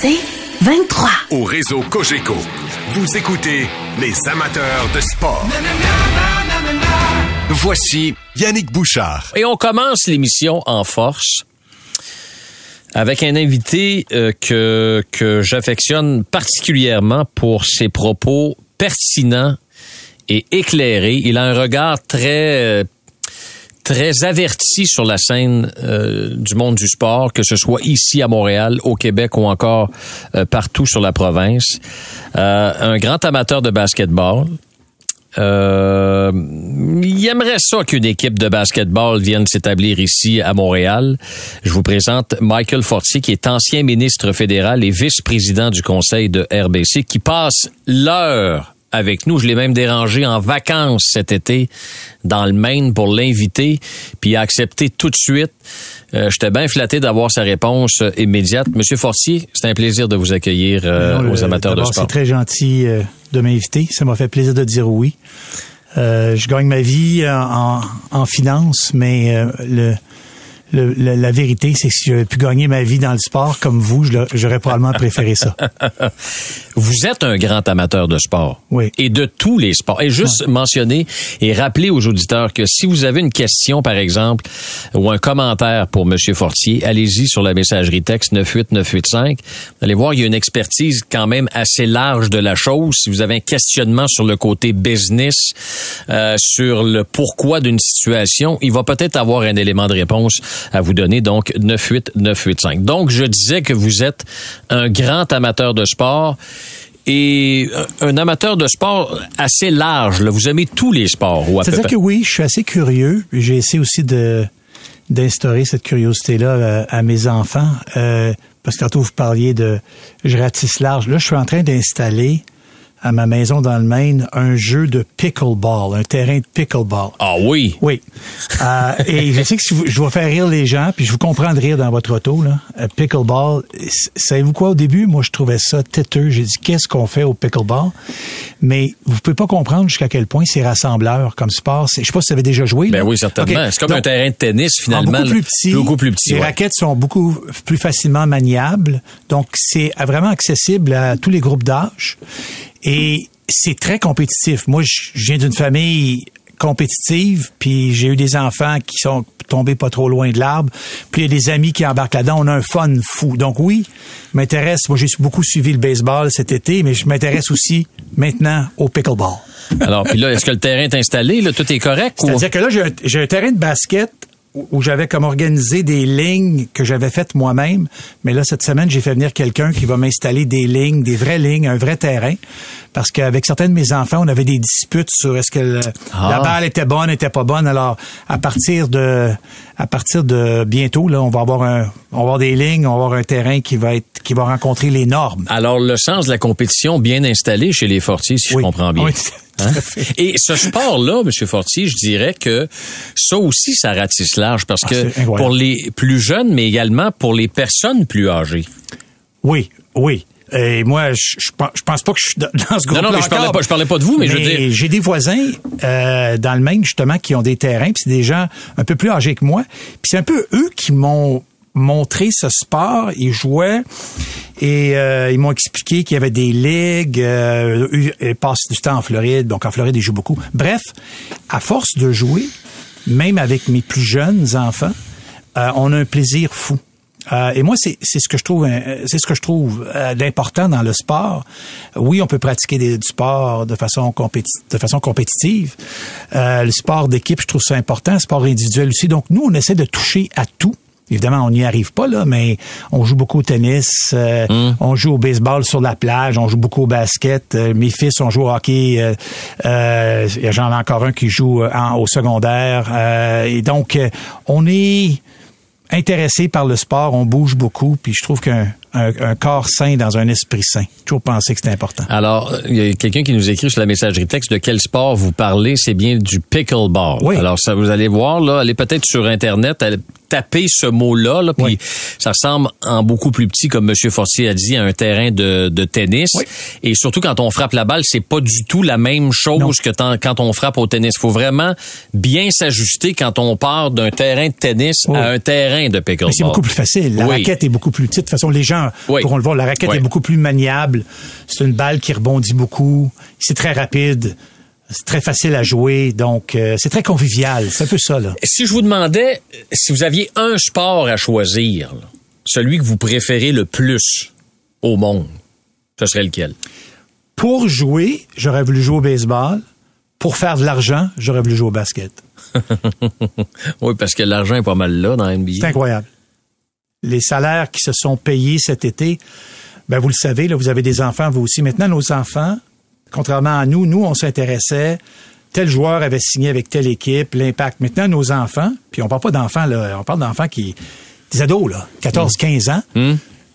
C'est 23. Au réseau Cogeco, vous écoutez les amateurs de sport. Voici Yannick Bouchard. Et on commence l'émission en force avec un invité euh, que, que j'affectionne particulièrement pour ses propos pertinents et éclairés. Il a un regard très... très averti sur la scène euh, du monde du sport, que ce soit ici à Montréal, au Québec ou encore euh, partout sur la province. Euh, un grand amateur de basketball. Il aimerait ça qu'une équipe de basketball vienne s'établir ici à Montréal. Je vous présente Michael Fortier, qui est ancien ministre fédéral et vice-président du conseil de RBC, qui passe l'heure avec nous. Je l'ai même dérangé en vacances cet été dans le Maine pour l'inviter, puis il a accepté tout de suite. Euh, J'étais bien flatté d'avoir sa réponse euh, immédiate. Monsieur Fortier, c'est un plaisir de vous accueillir euh, Non, aux le- amateurs de sport. C'est très gentil euh, de m'inviter. Ça m'a fait plaisir de dire oui. Euh, je gagne ma vie en, en, finance, mais euh, le, le- le- la vérité, c'est que si j'avais pu gagner ma vie dans le sport comme vous, j'aurais probablement préféré ça. Vous êtes un grand amateur de sport. Oui. Et de tous les sports. Et juste mentionner et rappeler aux auditeurs que si vous avez une question, par exemple, ou un commentaire pour M. Fortier, allez-y sur la messagerie texte 98985. Vous allez voir, il y a une expertise quand même assez large de la chose. Si vous avez un questionnement sur le côté business, euh, sur le pourquoi d'une situation, il va peut-être avoir un élément de réponse à vous donner. Donc, 98985. Donc, je disais que vous êtes un grand amateur de sport et un amateur de sport assez large. là. Vous aimez tous les sports. Ou à peu C'est-à-dire que oui, je suis assez curieux. J'ai essayé aussi de d'instaurer cette curiosité-là euh, à mes enfants. Euh, parce que tantôt, vous parliez de je ratisse large. Là, je suis en train d'installer à ma maison dans le Maine un jeu de pickleball, un terrain de pickleball. Ah oui. Oui. Euh, et je sais que si vous- je vais faire rire les gens, puis je vous comprends de rire dans votre auto, là. Euh, pickleball, savez-vous quoi, au début, moi, je trouvais ça têteux. J'ai dit, qu'est-ce qu'on fait au pickleball? Mais vous pouvez pas comprendre jusqu'à quel point c'est rassembleur comme sport. Je sais pas si vous avez déjà joué. Ben là. oui, certainement. C'est comme Donc, un terrain de tennis, en finalement. beaucoup plus petit. Beaucoup plus petit. Les ouais. raquettes sont beaucoup plus facilement maniables. Donc, c'est vraiment accessible à tous les groupes d'âge. Et c'est très compétitif. Moi, je viens d'une famille compétitive, puis j'ai eu des enfants qui sont tombés pas trop loin de l'arbre. Puis il y a des amis qui embarquent là-dedans. On a un fun fou. Donc oui, m'intéresse. Moi, j'ai beaucoup suivi le baseball cet été, mais je m'intéresse aussi maintenant au pickleball. Alors, puis là, est-ce que le terrain est installé? Là, tout est correct? ou- C'est-à-dire que là, j'ai un, j'ai un terrain de basket où, j'avais comme organisé des lignes que j'avais faites moi-même. Mais là, cette semaine, j'ai fait venir quelqu'un qui va m'installer des lignes, des vraies lignes, un vrai terrain. Parce qu'avec certains de mes enfants, on avait des disputes sur est-ce que le- Ah. la balle était bonne, était pas bonne. Alors, à partir de, à partir de bientôt, là, on va avoir un, on va avoir des lignes, on va avoir un terrain qui va être, qui va rencontrer les normes. Alors, le sens de la compétition bien installé chez les Fortiers, si Oui. je comprends bien. Oui, Hein? Et ce sport-là, M. Fortier, je dirais que ça aussi, ça ratisse large parce Ah, que pour les plus jeunes, mais également pour les personnes plus âgées. Oui, oui. Et moi, je, je, pense- pas que je suis dans ce groupe non, mais je parlais pas- je parlais pas de vous, mais je veux dire- J'ai des voisins euh, dans le Maine, justement, qui ont des terrains, puis c'est des gens un peu plus âgés que moi. Puis c'est un peu eux qui m'ont montré ce sport. Ils jouaient et euh, ils m'ont expliqué qu'il y avait des ligues. Euh, ils passent du temps en Floride, donc en Floride, ils jouent beaucoup. Bref, à force de jouer, même avec mes plus jeunes enfants, euh, on a un plaisir fou. Euh, et moi, c'est c'est ce que je trouve, euh, c'est ce que je trouve euh, d'important dans le sport. Oui, on peut pratiquer des- du sport de façon compéti- de façon compétitive. Euh, le sport d'équipe, je trouve ça important. Le sport individuel aussi. Donc nous, on essaie de toucher à tout. Évidemment, on n'y arrive pas là, mais on joue beaucoup au tennis, euh, on joue au baseball sur la plage, on joue beaucoup au basket. Euh, mes fils, on joue au hockey. Euh, J'en ai encore un qui joue en- au secondaire. Euh, et donc, on est intéressé par le sport, on bouge beaucoup, puis je trouve qu'un un, un corps sain dans un esprit sain. Toujours pensé que c'était important. Alors, il y a quelqu'un qui nous écrit sur la messagerie texte de quel sport vous parlez? C'est bien du pickleball. Oui. Alors, ça, vous allez voir, là, allez peut-être sur Internet, allez taper ce mot-là, là, puis Oui. ça ressemble en beaucoup plus petit, comme M. Fortier a dit, à un terrain de, de tennis. Oui. Et surtout, quand on frappe la balle, c'est pas du tout la même chose Non. que quand on frappe au tennis. Il faut vraiment bien s'ajuster quand on part d'un terrain de tennis à un terrain de pickleball. C'est beaucoup plus facile. La raquette est beaucoup plus petite. De toute façon, les gens Oui. pourront le voir. La raquette Oui. est beaucoup plus maniable. C'est une balle qui rebondit beaucoup. C'est très rapide. C'est très facile à jouer. Donc, euh, c'est très convivial. C'est un peu ça, là. Si je vous demandais si vous aviez un sport à choisir, là, celui que vous préférez le plus au monde, ce serait lequel? Pour jouer, j'aurais voulu jouer au baseball. Pour faire de l'argent, j'aurais voulu jouer au basket. oui, parce que l'argent est pas mal là dans la NBA. C'est incroyable. Les salaires qui se sont payés cet été, ben vous le savez, là, vous avez des enfants, vous aussi. Maintenant, nos enfants, contrairement à nous, nous, on s'intéressait, tel joueur avait signé avec telle équipe, l'impact. Maintenant, nos enfants, puis on parle pas d'enfants, là, on parle d'enfants qui, des ados, là, 14, 15 ans,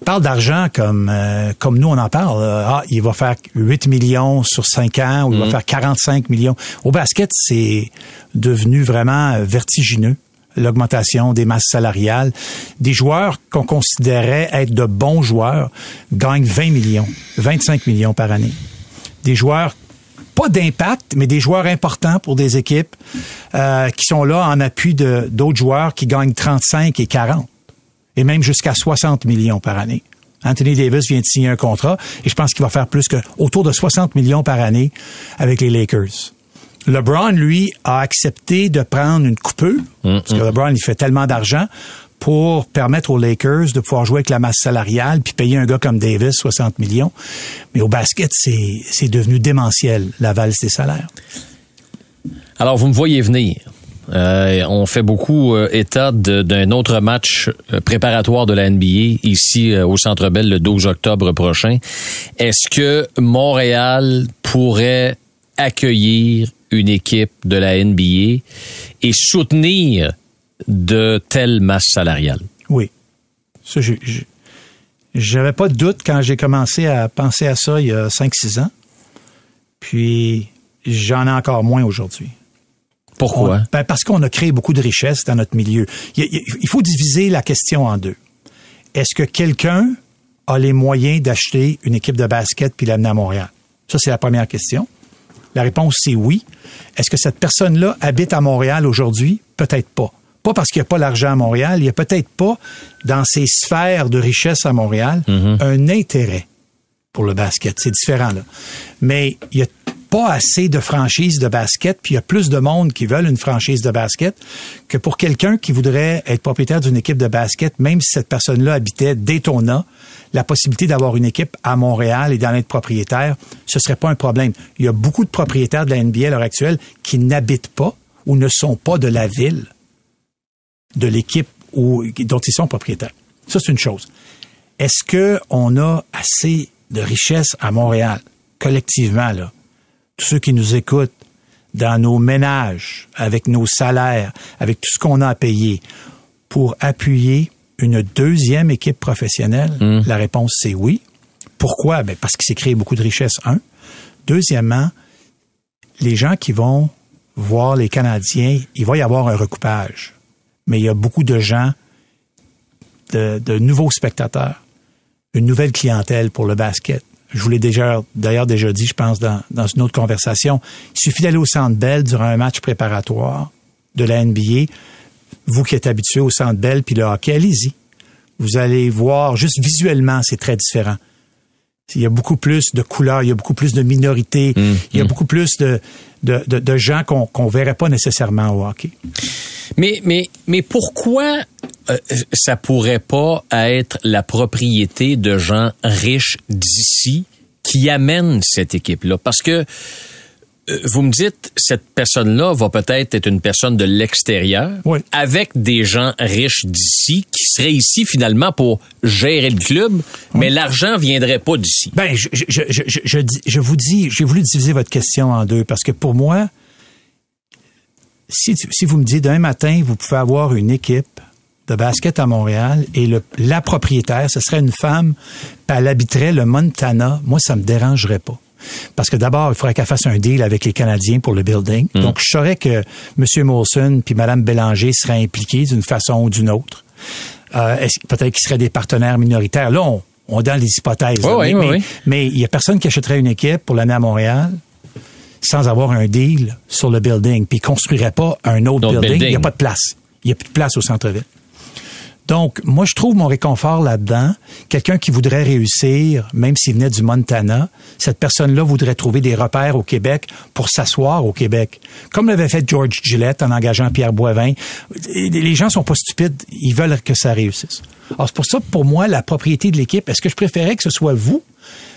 parlent d'argent comme, euh, comme nous, on en parle. Ah, il va faire 8 millions sur 5 ans, ou il va faire 45 millions. Au basket, c'est devenu vraiment euh, vertigineux l'augmentation des masses salariales. Des joueurs qu'on considérait être de bons joueurs gagnent 20 millions, 25 millions par année. Des joueurs pas d'impact, mais des joueurs importants pour des équipes euh, qui sont là en appui de d'autres joueurs qui gagnent 35 et 40 et même jusqu'à 60 millions par année. Anthony Davis vient de signer un contrat et je pense qu'il va faire plus que autour de 60 millions par année avec les Lakers. LeBron, lui, a accepté de prendre une coupeux, parce que LeBron, il fait tellement d'argent, pour permettre aux Lakers de pouvoir jouer avec la masse salariale puis payer un gars comme Davis 60 millions. Mais au basket, c'est c'est devenu démentiel, la valse des salaires. Alors, vous me voyez venir. Euh, on fait beaucoup euh, état d'un autre match euh, préparatoire de la NBA ici euh, au Centre Bell le 12 octobre prochain. Est-ce que Montréal pourrait accueillir une équipe de la NBA et soutenir de telles masses salariales? Oui. Ça, j'avais pas de doute quand j'ai commencé à penser à ça il y a 5-6 ans. Puis, j'en ai encore moins aujourd'hui. Pourquoi? On- ben, parce qu'on a créé beaucoup de richesses dans notre milieu. Il, il- il faut diviser la question en deux. Est-ce que quelqu'un a les moyens d'acheter une équipe de basket puis l'amener à Montréal? Ça, c'est la première question. La réponse, c'est oui. Est-ce que cette personne-là habite à Montréal aujourd'hui? Peut-être pas. Pas parce qu'il n'y a pas l'argent à Montréal, il n'y a peut-être pas dans ces sphères de richesse à Montréal un intérêt pour le basket. C'est différent, là. Mais il y a pas assez de franchises de basket, puis il y a plus de monde qui veulent une franchise de basket que pour quelqu'un qui voudrait être propriétaire d'une équipe de basket, même si cette personne-là habitait Daytona, la possibilité d'avoir une équipe à Montréal et d'en être propriétaire, ce serait pas un problème. Il y a beaucoup de propriétaires de la NBA à l'heure actuelle qui n'habitent pas ou ne sont pas de la ville de l'équipe dont ils sont propriétaires. Ça, c'est une chose. Est-ce que on a assez de richesse à Montréal, collectivement, là? Tous ceux qui nous écoutent, dans nos ménages, avec nos salaires, avec tout ce qu'on a à payer, pour appuyer une deuxième équipe professionnelle? La réponse, c'est oui. Pourquoi? Ben, parce qu'il s'est créé beaucoup de richesse, un. Deuxièmement, les gens qui vont voir les Canadiens, il va y avoir un recoupage. Mais il y a beaucoup de gens, de, de nouveaux spectateurs, une nouvelle clientèle pour le basket. Je vous l'ai déjà, d'ailleurs déjà dit, je pense, dans, dans une autre conversation. Il suffit d'aller au Centre Bell durant un match préparatoire de la NBA. Vous qui êtes habitué au Centre Bell puis le hockey, allez-y. Vous allez voir, juste visuellement, c'est très différent. Il y a beaucoup plus de couleurs, il y a beaucoup plus de minorités, il y a beaucoup plus de, de, de, de gens qu'on qu'on verrait pas nécessairement au hockey. Mais, mais, mais pourquoi euh, ça pourrait pas être la propriété de gens riches d'ici qui amènent cette équipe-là? Parce que vous me dites, cette personne-là va peut-être être une personne de l'extérieur, Oui. avec des gens riches d'ici qui seraient ici finalement pour gérer le club, mais l'argent viendrait pas d'ici. Ben, je, je, je, je, je, dis- je vous dis, j'ai voulu diviser votre question en deux parce que pour moi, si, vous me dites demain matin, vous pouvez avoir une équipe de basket à Montréal et le, la propriétaire, ce serait une femme, puis elle habiterait le Montana, moi, ça me dérangerait pas. Parce que d'abord, il faudrait qu'elle fasse un deal avec les Canadiens pour le building. Donc, je saurais que M. Molson puis Mme Bélanger seraient impliqués d'une façon ou d'une autre. Euh, Peut-être qu'ils seraient des partenaires minoritaires? Là, on, on est dans les hypothèses. là. Oui, mais, oui, mais- il y a personne qui achèterait une équipe pour l'amener à Montréal sans avoir un deal sur le building, puis il construirait pas un autre Autre building. Il n'y building. a pas de place. Il n'y a plus de place au centre-ville. Donc, moi, je trouve mon réconfort là-dedans. Quelqu'un qui voudrait réussir, même s'il venait du Montana, cette personne-là voudrait trouver des repères au Québec pour s'asseoir au Québec. Comme l'avait fait George Gillette en engageant Pierre Boivin. Les gens sont pas stupides. Ils veulent que ça réussisse. Alors, c'est pour ça, pour moi, la propriété de l'équipe, est-ce que je préférais que ce soit vous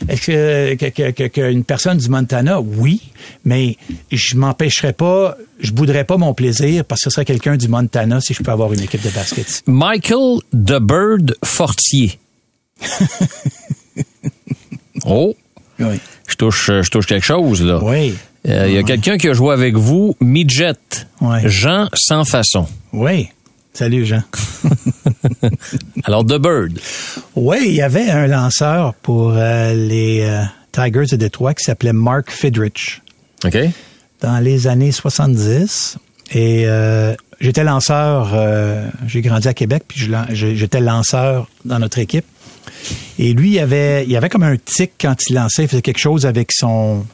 est-ce que, qu'une personne du Montana, oui, mais je m'empêcherais pas, je bouderais pas mon plaisir parce que ce serait quelqu'un du Montana si je peux avoir une équipe de basket. Michael The Bird Fortier. oh. Oui. Je touche, je touche quelque chose, là. Oui. Euh, Il y a quelqu'un qui a joué avec vous, Midget. Ouais. Jean Sans Façon. Oui. Salut, Jean. Alors, The Bird. Oui, il y avait un lanceur pour euh, les euh, Tigers de Détroit qui s'appelait Mark Fidrich OK? dans les années 70. Et euh, j'étais lanceur, j'ai grandi à Québec, puis j'étais lanceur dans notre équipe. Et lui, il avait, il avait comme un tic quand il lançait, il faisait quelque chose avec son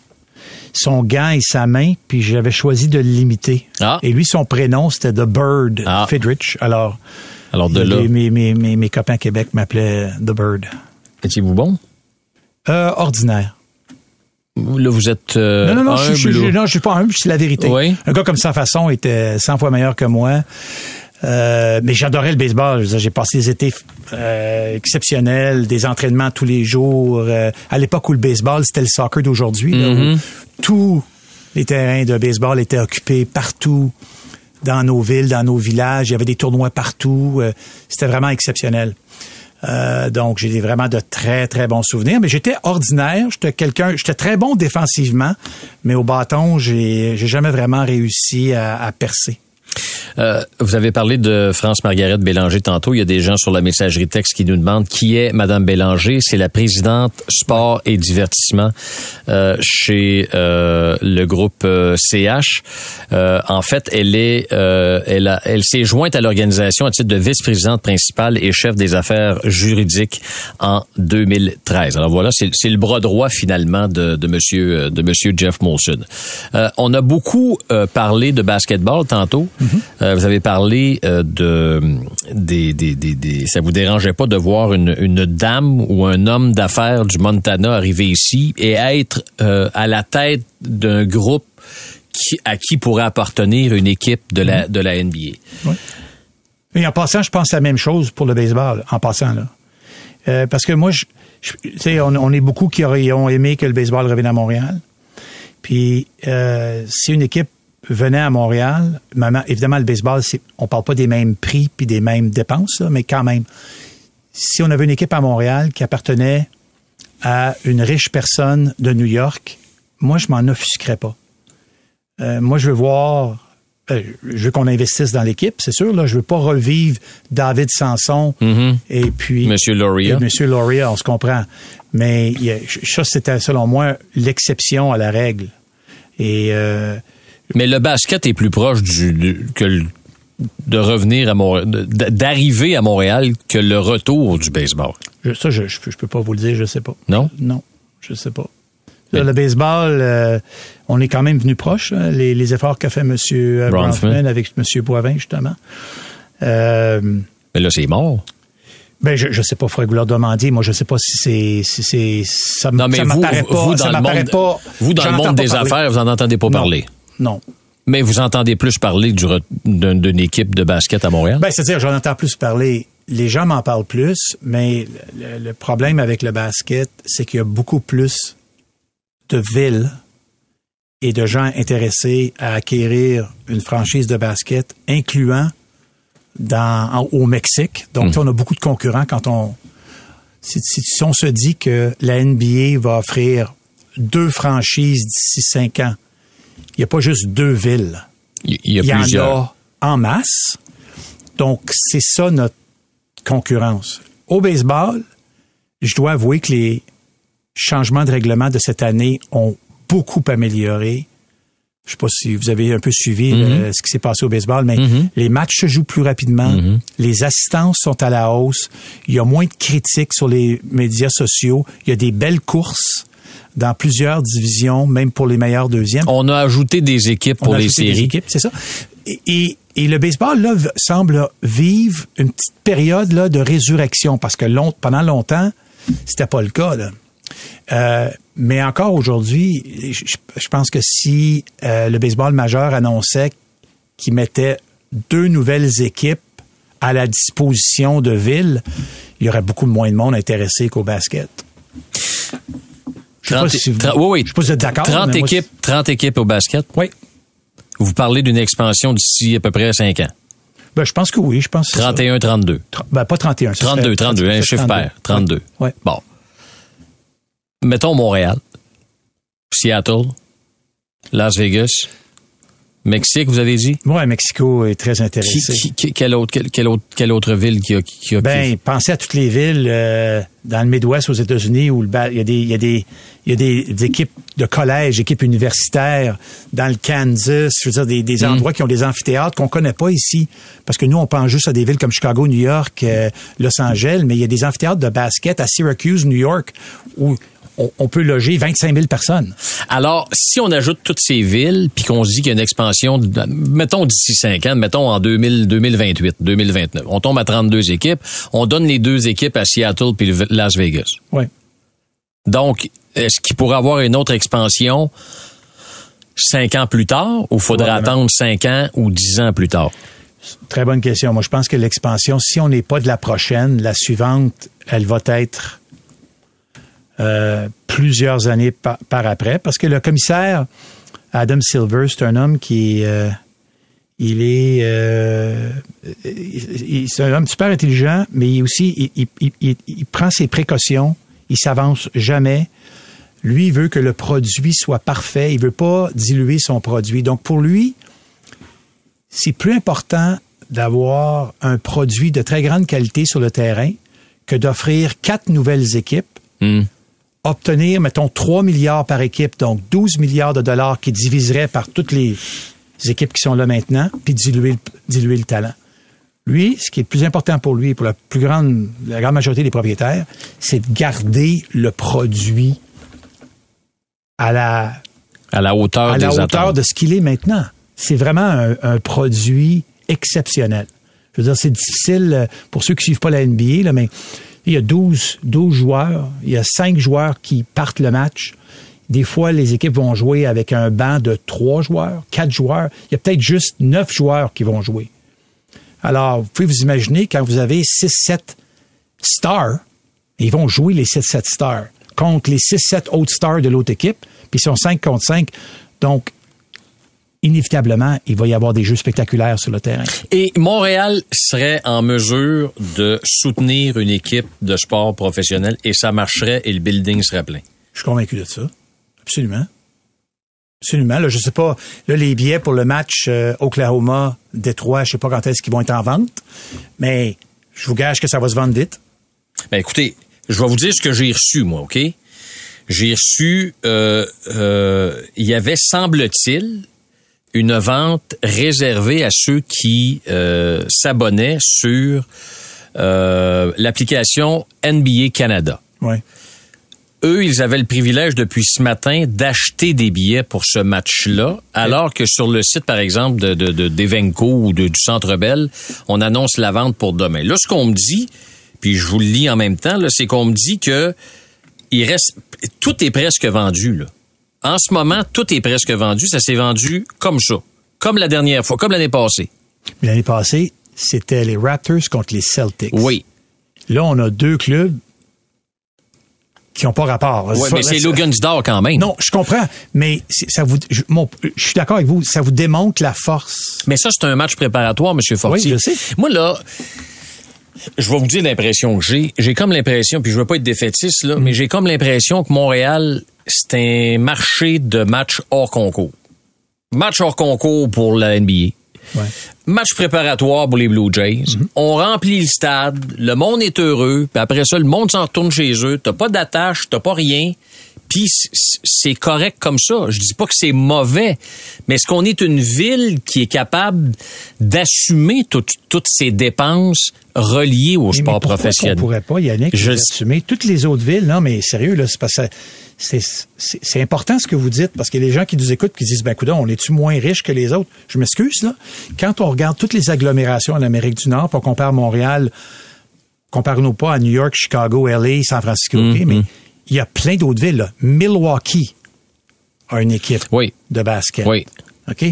son gant et sa main, puis j'avais choisi de le limiter. Ah. Et lui, son prénom, c'était The Bird Ah. Fidrich. Alors, Alors, de là, les- mes, mes, mes, mes copains à Québec m'appelaient The Bird. étiez-vous bon? Euh, ordinaire. Là, vous êtes euh, Non, non, non, je, je, humble je- ou- non, je suis pas humble, c'est la vérité. Oui. Un gars comme sa façon était 100 fois meilleur que moi. Euh, mais j'adorais le baseball. J'ai passé des étés euh, exceptionnels, des entraînements tous les jours. Euh, à l'époque où le baseball, c'était le soccer d'aujourd'hui, où tous les terrains de baseball étaient occupés partout dans nos villes, dans nos villages. Il y avait des tournois partout. Euh, c'était vraiment exceptionnel. Euh, donc, j'ai vraiment de très, très bons souvenirs. Mais j'étais ordinaire. J'étais quelqu'un, j'étais très bon défensivement, mais au bâton, j'ai, j'ai jamais vraiment réussi à, à percer. Euh, vous avez parlé de France-Margaret Bélanger tantôt. Il y a des gens sur la messagerie texte qui nous demandent qui est Madame Bélanger. C'est la présidente sport et divertissement euh, chez euh, le groupe CH. En fait, elle est, elle, a- elle s'est jointe à l'organisation à titre de vice-présidente principale et chef des affaires juridiques en 2013. Alors voilà, c'est le bras droit finalement de, de Monsieur de Monsieur Jeff Molson. On a beaucoup parlé de basketball tantôt. Euh, vous avez parlé euh, de des, des, des, des- ça vous dérangeait pas de voir une, une dame ou un homme d'affaires du Montana arriver ici et être euh, à la tête d'un groupe qui, à qui pourrait appartenir une équipe de la de la NBA. Et en passant, je pense la même chose pour le baseball, en passant, là. Parce que moi, je, je- on, est beaucoup qui auraient- ont aimé que le baseball revienne à Montréal. Puis, si une équipe venait à Montréal, évidemment, le baseball, on parle pas des mêmes prix puis des mêmes dépenses, là, mais quand même, si on avait une équipe à Montréal qui appartenait à une riche personne de New York, moi, je m'en offusquerais pas. Euh, moi, je veux voir, euh, je veux qu'on investisse dans l'équipe, c'est sûr. Là, je veux pas revivre David Sanson et puis Monsieur et Monsieur Loria, on se comprend. Mais ça, c'était selon moi l'exception à la règle. Et euh, Mais le basket est plus proche du, du- que le- de revenir à Montréal, d'arriver à Montréal que le retour du baseball. je- ça, je, je, peux- je peux pas vous le dire, je sais pas. Non? Non, je sais pas. Là, le baseball, euh, on est quand même venu proche. hein, les, les efforts qu'a fait M. Bronfman. Bronfman avec M. Boivin, justement. Euh, Mais là, c'est mort. Ben, je, je sais pas, faudrait que vous leur demandiez. Moi, je sais pas si c'est, si c'est, ça, Non, mais ça vous, m'apparaît pas. vous ça dans le monde, pas. vous dans le monde des parler. affaires, vous n'en entendez pas Non. parler. Non. Mais vous entendez plus parler d'une équipe de basket à Montréal? Ben, c'est-à-dire, j'en entends plus parler. Les gens m'en parlent plus, mais le, le problème avec le basket, c'est qu'il y a beaucoup plus de villes et de gens intéressés à acquérir une franchise de basket, incluant dans, au Mexique. Donc, sais, on a beaucoup de concurrents quand on... Si on se dit que la NBA va offrir deux franchises d'ici cinq ans, il n'y a pas juste deux villes il y a il y plusieurs. en a en masse. Donc, c'est ça notre concurrence. Au baseball, je dois avouer que les changements de règlement de cette année ont beaucoup amélioré. Je sais pas si vous avez un peu suivi Mm-hmm. le- ce qui s'est passé au baseball, mais les matchs se jouent plus rapidement. Mm-hmm. Les assistances sont à la hausse. Il y a moins de critiques sur les médias sociaux. Il y a des belles courses dans plusieurs divisions, même pour les meilleurs deuxièmes. On a ajouté des équipes pour On a les ajouté des séries. équipes, c'est ça. Et, et et le baseball, là, semble vivre une petite période là, de résurrection parce que long- pendant longtemps, c'était pas le cas. Là. Euh, mais encore aujourd'hui, je, je pense que si euh, le baseball majeur annonçait qu'il mettait deux nouvelles équipes à la disposition de Ville, il y aurait beaucoup moins de monde intéressé qu'au basket. Je sais pas 30 si vous- tra- oui, oui. je sais pas si vous êtes d'accord. 30 mais moi, équipes, 30 équipes au basket. Oui. Vous parlez d'une expansion d'ici à peu près 5 ans. Ben, je pense que oui. Je pense que c'est ça. 31, 32. Tr- Ben, pas 31. ça 32, serait- 32, ça un chiffre 32. pair. 32. Ouais. Bon. Mettons Montréal, Seattle, Las Vegas, Mexique, vous avez dit? Ouais, Mexico est très Qui, intéressé. qui- qui- quelle, autre, quelle, quelle autre, quelle autre ville qui a... Qui a Ben, qui- pensez à toutes les villes euh, dans le Midwest aux États-Unis où le il y a des il y a des il y a des, des équipes de collège, équipes universitaires dans le Kansas, je veux dire des, Mm. des endroits qui ont des amphithéâtres qu'on connaît pas ici parce que nous on pense juste à des villes comme Chicago, New York, euh, Los Angeles, mais il y a des amphithéâtres de basket à Syracuse, New York où on, on peut loger 25 000 personnes. Alors, si on ajoute toutes ces villes, puis qu'on se dit qu'il y a une expansion, mettons d'ici 5 ans, mettons en 2000, 2028, 2029, on tombe à 32 équipes, on donne les deux équipes à Seattle puis Las Vegas. Ouais. Donc, est-ce qu'il pourrait avoir une autre expansion cinq ans plus tard ou Probablement. attendre cinq ans ou dix ans plus tard? Très bonne question. Moi, je pense que l'expansion, si on n'est pas de la prochaine, la suivante, elle va être euh, plusieurs années par, après, parce que le commissaire Adam Silver, c'est un homme qui euh, il est euh, c'est un homme super intelligent, mais il aussi il, il- il- prend ses précautions, il s'avance jamais. Lui il veut que le produit soit parfait, il veut pas diluer son produit. Donc pour lui, c'est plus important d'avoir un produit de très grande qualité sur le terrain que d'offrir quatre nouvelles équipes, Hmm. Obtenir, mettons, 3 milliards par équipe, donc 12 milliards de dollars qui diviseraient par toutes les équipes qui sont là maintenant, puis diluer, le- diluer le talent. Lui, ce qui est le plus important pour lui et pour la plus grande, la grande majorité des propriétaires, c'est de garder le produit à la, À la hauteur à des la hauteur attentes. de ce qu'il est maintenant. C'est vraiment un, un produit exceptionnel. Je veux dire, c'est difficile euh, pour ceux qui suivent pas la NBA, là, mais il y a 12, 12 joueurs, il y a 5 joueurs qui partent le match. Des fois, les équipes vont jouer avec un banc de 3 joueurs, 4 joueurs. Il y a peut-être juste 9 joueurs qui vont jouer. Alors, vous pouvez vous imaginer quand vous avez 6-7 stars, ils vont jouer les 6-7 stars contre les 6-7 autres stars de l'autre équipe, puis ils sont 5 contre 5. Donc, inévitablement, il va y avoir des jeux spectaculaires sur le terrain. Et Montréal serait en mesure de soutenir une équipe de sport professionnel et ça marcherait et le building serait plein. Je suis convaincu de ça. Absolument. Absolument. Là, je sais pas, là, les billets pour le match euh, Oklahoma-Détroit, je sais pas quand est-ce qu'ils vont être en vente, mais je vous gage que ça va se vendre vite. Ben écoutez, je vais vous dire ce que j'ai reçu, moi, OK? J'ai reçu, euh, euh, il y avait, semble-t-il, une vente réservée à ceux qui euh, s'abonnaient sur euh, l'application NBA Canada. Ouais. Eux, ils avaient le privilège depuis ce matin d'acheter des billets pour ce match-là, alors que sur le site, par exemple, de, de, de- d'Evenco ou de- du Centre Bell, on annonce la vente pour demain. Là, ce qu'on me dit, puis je vous le lis en même temps, là, c'est qu'on me dit que il reste, tout est presque vendu. Là. En ce moment, tout est presque vendu. Ça s'est vendu comme ça, comme la dernière fois, comme l'année passée. L'année passée, c'était les Raptors contre les Celtics. Oui. Là, on a deux clubs qui n'ont pas rapport. Ouais, mais c'est Lugansdor quand même. Non, je comprends, mais ça vous, je, suis d'accord avec vous, ça vous démontre la force. Mais ça, c'est un match préparatoire, Monsieur Fortier. Oui, je sais. Moi, là, je vais vous dire l'impression que j'ai. J'ai comme l'impression, puis je veux pas être défaitiste, Mm. là, mais j'ai comme l'impression que Montréal, c'est un marché de matchs hors concours. Match hors concours pour la NBA. Ouais. Match préparatoire pour les Blue Jays. Mm-hmm. On remplit le stade, le monde est heureux, puis après ça, le monde s'en retourne chez eux. T'as pas d'attache, t'as pas rien. Puis c'est correct comme ça. Je dis pas que c'est mauvais, mais est-ce qu'on est une ville qui est capable d'assumer toutes toutes ces dépenses reliées au Mais sport pourquoi professionnel? qu'on pourrait pas, Yannick, Je- assumer? Toutes les autres villes? Non, mais sérieux, là, c'est parce que c'est, important ce que vous dites, parce que les gens qui nous écoutent qui disent, ben, écoute, on est-tu moins riche que les autres? Je m'excuse, là. Quand on regarde toutes les agglomérations en Amérique du Nord, on compare Montréal, compare-nous pas à New York, Chicago, LA, San Francisco? Mm-hmm. mais il y a plein d'autres villes, là. Milwaukee a une équipe Oui. de basket. Oui. OK?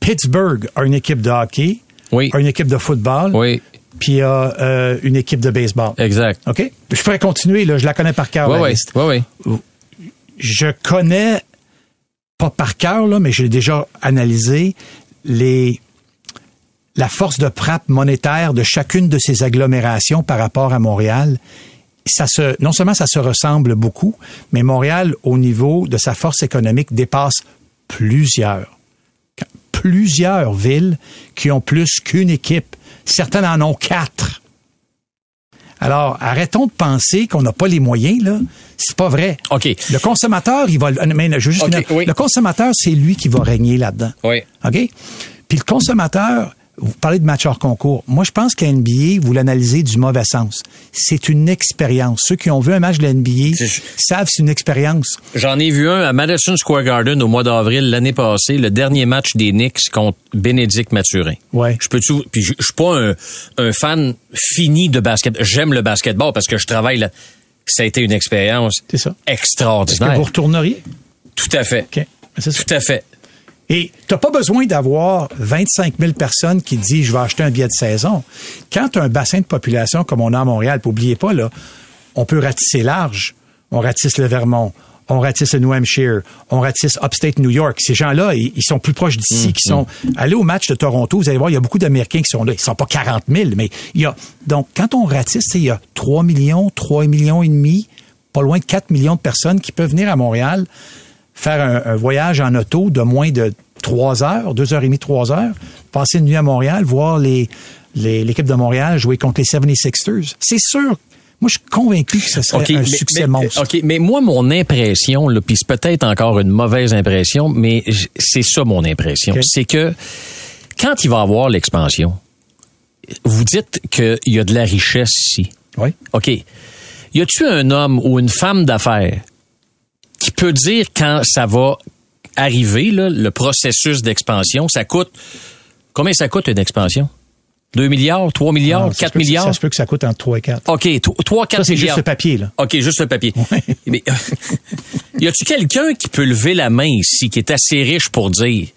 Pittsburgh a une équipe de hockey. Oui. A une équipe de football. Oui. Puis a euh, une équipe de baseball. Exact. OK? Je pourrais continuer, là. Je la connais par cœur, Oui, la oui, liste. oui, oui. Je connais, pas par cœur, là, mais j'ai déjà analysé les, la force de frappe monétaire de chacune de ces agglomérations par rapport à Montréal. Ça se, non seulement ça se ressemble beaucoup, mais Montréal, au niveau de sa force économique, dépasse plusieurs, plusieurs villes qui ont plus qu'une équipe. Certaines en ont quatre. Alors, arrêtons de penser qu'on n'a pas les moyens, là. C'est pas vrai. OK. Le consommateur, il va. Mais je veux juste OK, finir. oui. Le consommateur, c'est lui qui va régner là-dedans. Oui. OK? Puis le consommateur, vous parlez de match hors concours. Moi, je pense qu'à NBA, vous l'analysez du mauvais sens. C'est une expérience. Ceux qui ont vu un match de la NBA savent que c'est une expérience. J'en ai vu un à Madison Square Garden au mois d'avril l'année passée, le dernier match des Knicks contre Bénédicte Mathurin. Ouais. Je peux tout, puis je, je suis pas un, un fan fini de basket. J'aime le basketball parce que je travaille là. Ça a été une expérience ça. Est-ce que extraordinaire. vous retourneriez? Tout à fait. Ça. Tout à fait. Et t'as pas besoin d'avoir 25 000 personnes qui disent je vais acheter un billet de saison. Quand tu as un bassin de population comme on a à Montréal, puis oubliez pas, là, on peut ratisser large. On ratisse le Vermont, on ratisse le New Hampshire, on ratisse Upstate New York. Ces gens-là, ils, ils sont plus proches d'ici, qui sont... Allez au match de Toronto, vous allez voir, il y a beaucoup d'Américains qui sont là. Ils sont pas 40 000, mais il y a... Donc, quand on ratisse, tu il y a 3 millions, 3 millions et demi, pas loin de 4 millions de personnes qui peuvent venir à Montréal faire un, un voyage en auto de moins de trois heures, deux heures et demie, trois heures, passer une nuit à Montréal, voir les les- l'équipe de Montréal jouer contre les 76ers. C'est sûr. Moi, je suis convaincu que ce serait un mais- succès mais- monstre. OK, mais moi, mon impression, puis c'est peut-être encore une mauvaise impression, mais c'est ça mon impression. C'est que quand il va y avoir l'expansion, vous dites qu'il y a de la richesse ici. Oui. OK. Y a-tu un homme ou une femme d'affaires qui peut dire quand ça va arriver, là, le processus d'expansion, ça coûte. Combien ça coûte une expansion? 2 milliards, 3 milliards, ça se 4 peut que- milliards? Ça se peut que ça coûte entre 3 et 4. OK, 3, 4 Ça, c'est milliards. juste le papier, là. OK, juste le papier. Ouais. Mais y a-tu quelqu'un qui peut lever la main ici, qui est assez riche pour dire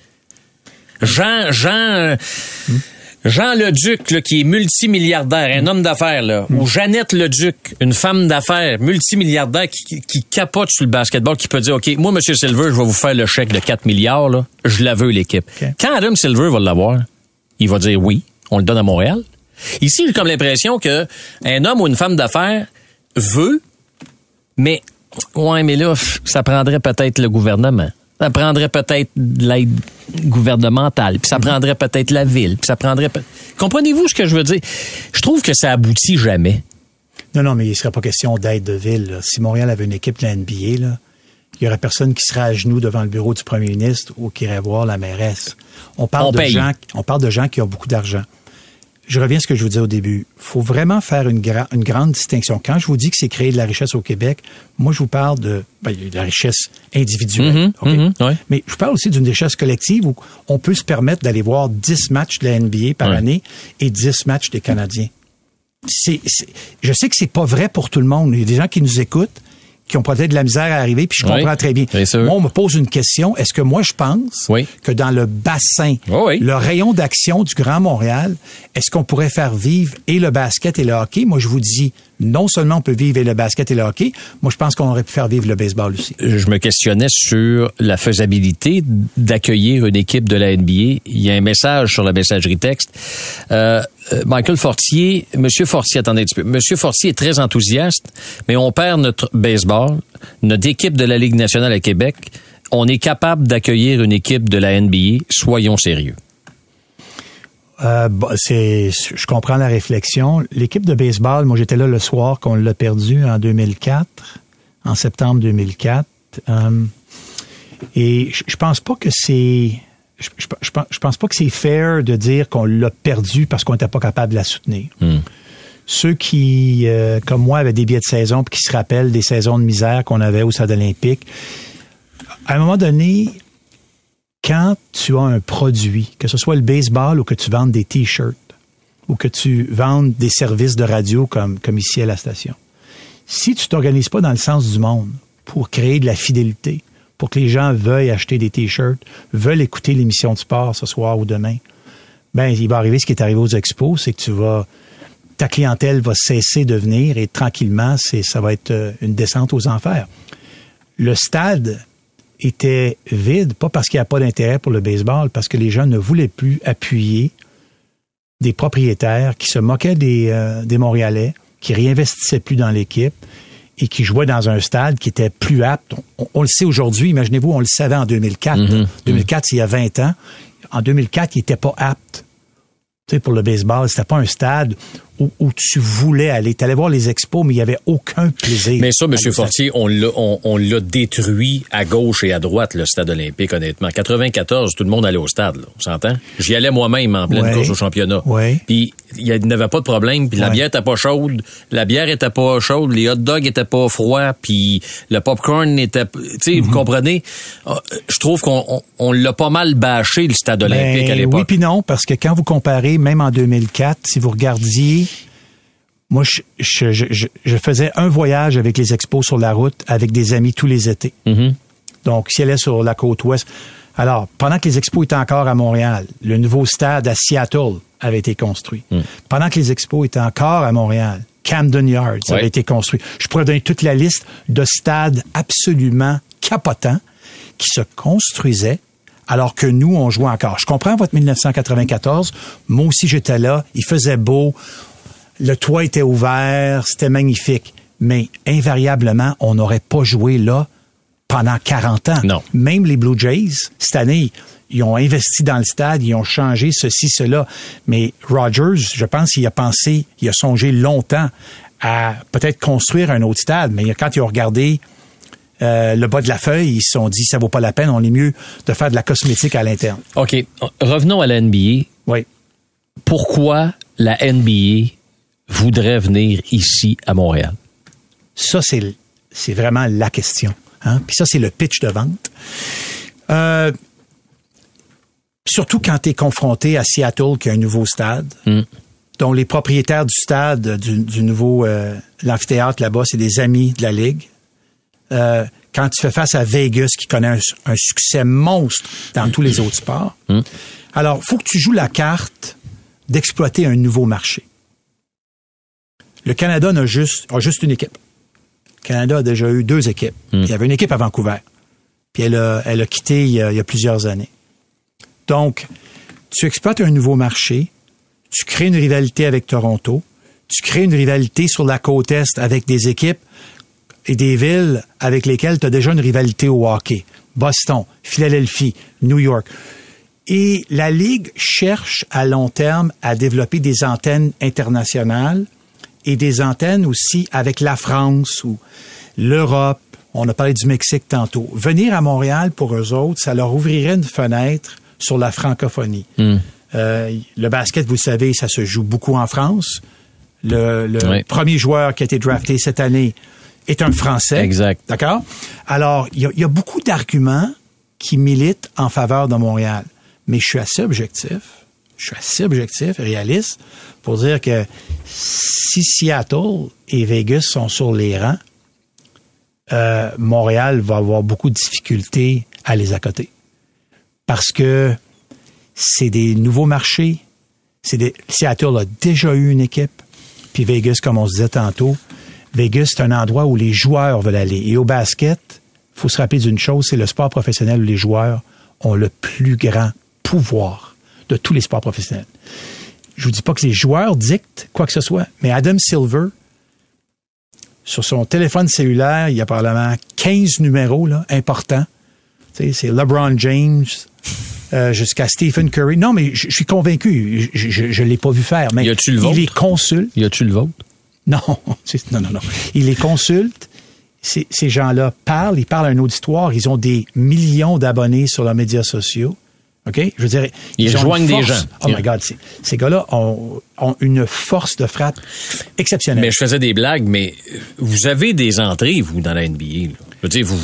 Jean, Jean, euh, Jean Leduc, là, qui est multimilliardaire, un homme d'affaires, là, ou Jeannette Leduc, une femme d'affaires multimilliardaire qui, capote sur le basketball, qui peut dire, OK, moi, Monsieur Silver, je vais vous faire le chèque de 4 milliards, là, je la veux, l'équipe. Quand Adam Silver va l'avoir, il va dire oui, on le donne à Montréal. Ici, j'ai comme l'impression que un homme ou une femme d'affaires veut, mais ouais, mais là, ça prendrait peut-être le gouvernement. Ça prendrait peut-être de l'aide gouvernementale, puis ça prendrait peut-être la ville, puis ça prendrait. Comprenez-vous ce que je veux dire? Je trouve que ça aboutit jamais. Non, non, mais il ne serait pas question d'aide de ville. là. Si Montréal avait une équipe de la NBA, là, il y aurait personne qui serait à genoux devant le bureau du premier ministre ou qui irait voir la mairesse. On parle, On de, paye. gens, on parle de gens qui ont beaucoup d'argent. Je reviens à ce que je vous disais au début. faut vraiment faire une, gra- une grande distinction. Quand je vous dis que c'est créer de la richesse au Québec, moi, je vous parle de, ben, il de la richesse individuelle. Mhm, mhm, ouais. Mais je parle aussi d'une richesse collective où on peut se permettre d'aller voir 10 matchs de la NBA par Ouais. année et 10 matchs des Canadiens je sais que c'est pas vrai pour tout le monde. Il y a des gens qui nous écoutent, qui ont peut-être de la misère à arriver, puis je Oui, comprends très bien. Moi, on me pose une question. Est-ce que moi, je pense Oui. que dans le bassin, Oh oui. le rayon d'action du Grand Montréal, est-ce qu'on pourrait faire vivre et le basket et le hockey? Moi, je vous dis, non seulement on peut vivre le basket et le hockey, moi, je pense qu'on aurait pu faire vivre le baseball aussi. Je me questionnais sur la faisabilité d'accueillir une équipe de la NBA. Il y a un message sur la messagerie texte. Euh, euh, Michael Fortier, Monsieur Fortier, attendez un petit peu. Monsieur Fortier est très enthousiaste, mais on perd notre baseball, notre équipe de la Ligue nationale à Québec. On est capable d'accueillir une équipe de la NBA. Soyons sérieux. Euh, c'est, je comprends la réflexion. L'équipe de baseball, moi, j'étais là le soir qu'on l'a perdu en 2004, en septembre 2004. Euh, et je, pense pas que c'est je, je, je pense- je pense pas que c'est fair de dire qu'on l'a perdu parce qu'on n'était pas capable de la soutenir. Ceux qui, euh, comme moi, avaient des billets de saison puis qui se rappellent des saisons de misère qu'on avait au Stade olympique, à un moment donné, quand tu as un produit, que ce soit le baseball ou que tu vendes des t-shirts ou que tu vendes des services de radio comme, ici à la station, si tu t'organises pas dans le sens du monde pour créer de la fidélité, pour que les gens veuillent acheter des t-shirts, veulent écouter l'émission de sport ce soir ou demain, ben il va arriver ce qui est arrivé aux expos, c'est que tu vas ta clientèle va cesser de venir et tranquillement, c'est ça va être euh, une descente aux enfers. Le stade était vide, pas parce qu'il n'y a pas d'intérêt pour le baseball, parce que les gens ne voulaient plus appuyer des propriétaires qui se moquaient des, euh, des Montréalais, qui réinvestissaient plus dans l'équipe et qui jouaient dans un stade qui était plus apte. On, on le sait aujourd'hui, imaginez-vous, on le savait en 2004. 2004, c'est il y a 20 ans. En 2004, il n'était pas apte tu sais, pour le baseball. C'était pas un stade où, où tu voulais aller. Tu allais voir les expos, mais il n'y avait aucun plaisir. Mais ça, M. Fortier, on l'a, on, on l'a détruit à gauche et à droite, le stade olympique, honnêtement. 94, tout le monde allait au stade, là, on s'entend? J'y allais moi-même en pleine Ouais. course au championnat. Ouais. Puis il n'y avait pas de problème, puis la Ouais. bière était pas chaude, la bière était pas chaude, les hot dogs étaient pas froids, puis le popcorn était... Tu sais, Mm-hmm. vous comprenez? Ah, Je trouve qu'on on, on l'a pas mal bâché, le stade olympique, Ben, à Oui, l'époque. puis non, parce que quand vous comparez, même en 2004, si vous regardiez, moi, je, je, je, je- je faisais un voyage avec les expos sur la route avec des amis tous les étés. Mhm. Donc, si elle est sur la côte ouest. Alors, pendant que les expos étaient encore à Montréal, le nouveau stade à Seattle avait été construit. Pendant que les expos étaient encore à Montréal, Camden Yards Ouais. avait été construit. Je pourrais donner toute la liste de stades absolument capotants qui se construisaient alors que nous, on jouait encore. Je comprends votre 1994. Moi aussi, j'étais là. Il faisait beau. Le toit était ouvert. C'était magnifique. Mais invariablement, on n'aurait pas joué là pendant 40 ans. Non. Même les Blue Jays, cette année, ils ont investi dans le stade, ils ont changé ceci, cela. Mais Rogers, je pense qu'il a pensé, il a songé longtemps à peut-être construire un autre stade. Mais quand ils ont regardé euh, le bas de la feuille, ils se sont dit, ça vaut pas la peine, on est mieux de faire de la cosmétique à l'interne. OK, revenons à la NBA. Oui. Pourquoi la NBA voudrait venir ici à Montréal? Ça, c'est, c'est vraiment la question. Hein? Puis ça, c'est le pitch de vente. Euh, surtout quand tu es confronté à Seattle, qui a un nouveau stade, dont les propriétaires du stade, du, du nouveau euh, l'amphithéâtre là-bas, c'est des amis de la Ligue. Euh, quand tu fais face à Vegas, qui connaît un, un succès monstre dans tous les autres sports, alors, faut que tu joues la carte d'exploiter un nouveau marché. Le Canada n'a juste, a juste une équipe. Le Canada a déjà eu deux équipes. Il y avait une équipe à Vancouver. Puis elle a, elle a quitté il y a, il y a plusieurs années. Donc, tu exploites un nouveau marché, tu crées une rivalité avec Toronto, tu crées une rivalité sur la côte Est avec des équipes et des villes avec lesquelles tu as déjà une rivalité au hockey. Boston, Philadelphie, New York. Et la Ligue cherche à long terme à développer des antennes internationales et des antennes aussi avec la France ou l'Europe. On a parlé du Mexique tantôt. Venir à Montréal pour eux autres, ça leur ouvrirait une fenêtre sur la francophonie. Euh, le basket, vous le savez, ça se joue beaucoup en France. Le, le Oui. premier joueur qui a été drafté cette année est un Français. Exact. D'accord? Alors, il y, y a beaucoup d'arguments qui militent en faveur de Montréal. Mais je suis assez objectif, je suis assez objectif, réaliste, pour dire que si Seattle et Vegas sont sur les rangs, euh, Montréal va avoir beaucoup de difficultés à les accoter. Parce que c'est des nouveaux marchés. Seattle a déjà eu une équipe. Puis Vegas, comme on se disait tantôt, Vegas, c'est un endroit où les joueurs veulent aller. Et au basket, faut se rappeler d'une chose, c'est le sport professionnel où les joueurs ont le plus grand pouvoir de tous les sports professionnels. Je vous dis pas que les joueurs dictent quoi que ce soit, mais Adam Silver, sur son téléphone cellulaire, il y a probablement 15 numéros là, importants. Tu sais, c'est LeBron James euh, jusqu'à Stephen Curry. Non, mais je suis convaincu. Je ne l'ai pas vu faire. Mais Y a-tu le il les consulte. Y a-tu le vôtre? Non, non, non, non. Il les consulte ces, ces gens-là parlent, ils parlent à un auditoire, ils ont des millions d'abonnés sur leurs médias sociaux. OK? Je veux dire, Ils des gens. Oh my God, ces, gars-là ont, ont une force de frappe exceptionnelle. Mais je faisais des blagues, mais vous avez des entrées, vous, dans la NBA. là. Je veux dire, vous,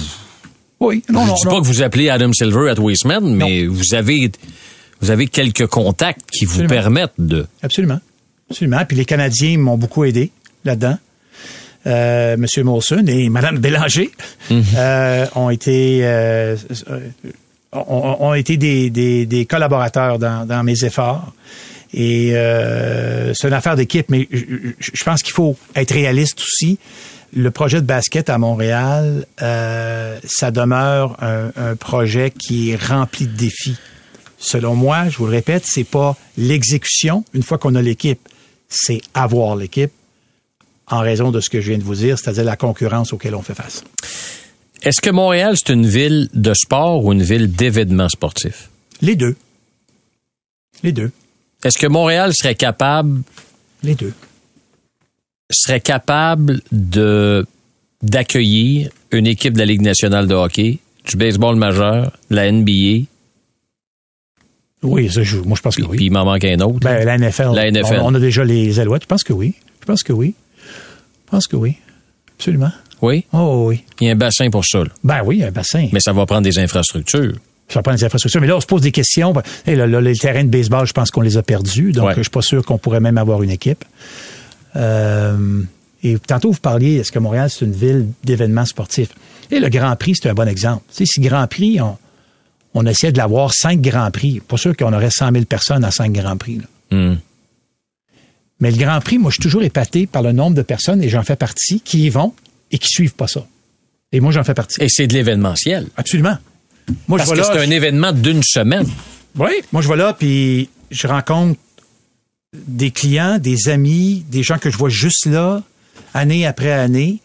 oui, non, je non, dis non. pas que vous appelez Adam Silver à semaines, mais vous avez, vous avez quelques contacts qui vous permettent de. Absolument. Absolument. Puis les Canadiens m'ont beaucoup aidé là-dedans. Euh, Monsieur Molson et Madame Bélanger euh, ont été euh, euh, ont, ont été des, des, des collaborateurs dans, dans mes efforts. Et euh, c'est une affaire d'équipe, mais je, je- pense qu'il faut être réaliste aussi. Le projet de basket à Montréal, euh, ça demeure un, un projet qui est rempli de défis. Selon moi, je vous le répète, c'est pas l'exécution une fois qu'on a l'équipe, c'est avoir l'équipe en raison de ce que je viens de vous dire, c'est-à-dire la concurrence auquel on fait face. Est-ce que Montréal, c'est une ville de sport ou une ville d'événements sportifs? Les deux. Les deux. Est-ce que Montréal serait capable, Les deux. serait capable de, d'accueillir une équipe de la Ligue nationale de hockey, du baseball majeur, de la NBA, Oui, ça joue. Moi, je pense que oui. puis il m'en manque un autre. Ben, la NFL. La NFL. On, on a déjà les alouettes. Je pense que oui. Je pense que oui. Je pense que oui. Absolument. Oui? Oh oui. Il y a un bassin pour ça. là. Ben oui, un bassin. Mais ça va prendre des infrastructures. Ça prend des infrastructures. Mais là, on se pose des questions. Hey, là, là, les terrains de baseball, je pense qu'on les a perdus. Donc, Ouais. je suis pas sûr qu'on pourrait même avoir une équipe. Euh, et tantôt, vous parliez, est-ce que Montréal, c'est une ville d'événements sportifs? Et le Grand Prix, c'est un bon exemple. Tu sais, si Grand Prix, on, on essayait de l'avoir cinq Grands Prix, pas sûr qu'on aurait 100 000 personnes à cinq Grands Prix. là. Hmm. Mais le Grand Prix, moi, je suis toujours épaté par le nombre de personnes, et j'en fais partie, qui y vont et qui suivent pas ça. Et moi, j'en fais partie. Et c'est de l'événementiel. Absolument. Moi, Parce je que c'est un événement d'une semaine. Oui, moi je vais là, puis je rencontre des clients, des amis, des gens que je vois juste là, année après année.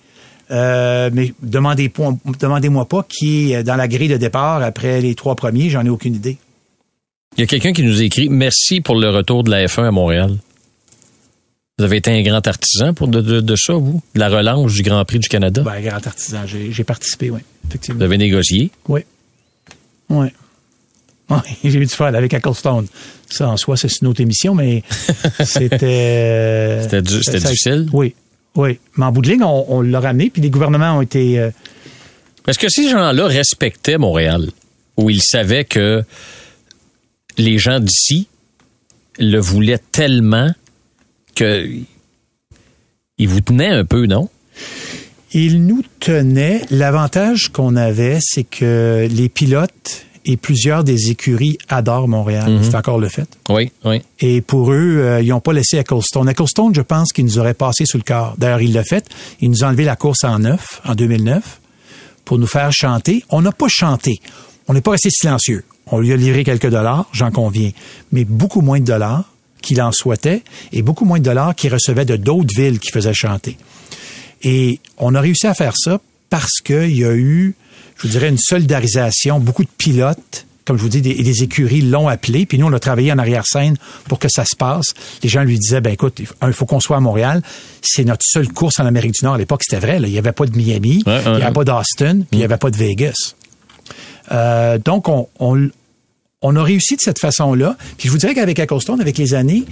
Euh, mais demandez demandez-moi pas qui est dans la grille de départ après les trois premiers, j'en ai aucune idée. Il y a quelqu'un qui nous écrit Merci pour le retour de la F1 à Montréal. Vous avez été un grand artisan pour de, de- de ça, vous? De la relance du Grand Prix du Canada? Ben, grand artisan, j'ai, participé, oui, Vous effectivement. avez négocié? Oui. Oui. Oui, j'ai eu du fun avec Ecclestone. Ça, en soi, c'est une autre émission, mais c'était... C'était du- c'était ça- difficile? Oui, oui. Mais en bout de ligne, on, on l'a ramené, puis les gouvernements ont été... euh, Est-ce que ces gens-là respectaient Montréal? Ou ils savaient que les gens d'ici le voulaient tellement que ils vous tenaient un peu, non? Il nous tenait. L'avantage qu'on avait, c'est que les pilotes et plusieurs des écuries adorent Montréal. C'est encore le fait. Oui, oui. Et pour eux, euh, ils n'ont pas laissé Ecclestone. Ecclestone, je pense qu'il nous aurait passé sous le corps. D'ailleurs, il l'a fait. Il nous a enlevé la course en neuf, en 2009, pour nous faire chanter. On n'a pas chanté. On n'est pas resté silencieux. On lui a livré quelques dollars, j'en conviens, mais beaucoup moins de dollars qu'il en souhaitait et beaucoup moins de dollars qu'il recevait de d'autres villes qui faisaient chanter. Et on a réussi à faire ça parce qu'il y a eu, je vous dirais, une solidarisation. Beaucoup de pilotes, comme je vous dis, des, et des écuries l'ont appelé. Puis nous, on a travaillé en arrière-scène pour que ça se passe. Les gens lui disaient, ben écoute, il faut- un, il faut qu'on soit à Montréal. C'est notre seule course en Amérique du Nord. À l'époque, c'était vrai. là. Il n'y avait pas de Miami, Ouais, ouais, il n'y avait ouais. pas d'Austin, puis il n'y avait pas de Vegas. Euh, donc, on, on, on a réussi de cette façon-là. Puis je vous dirais qu'avec Ecclestone, avec les années,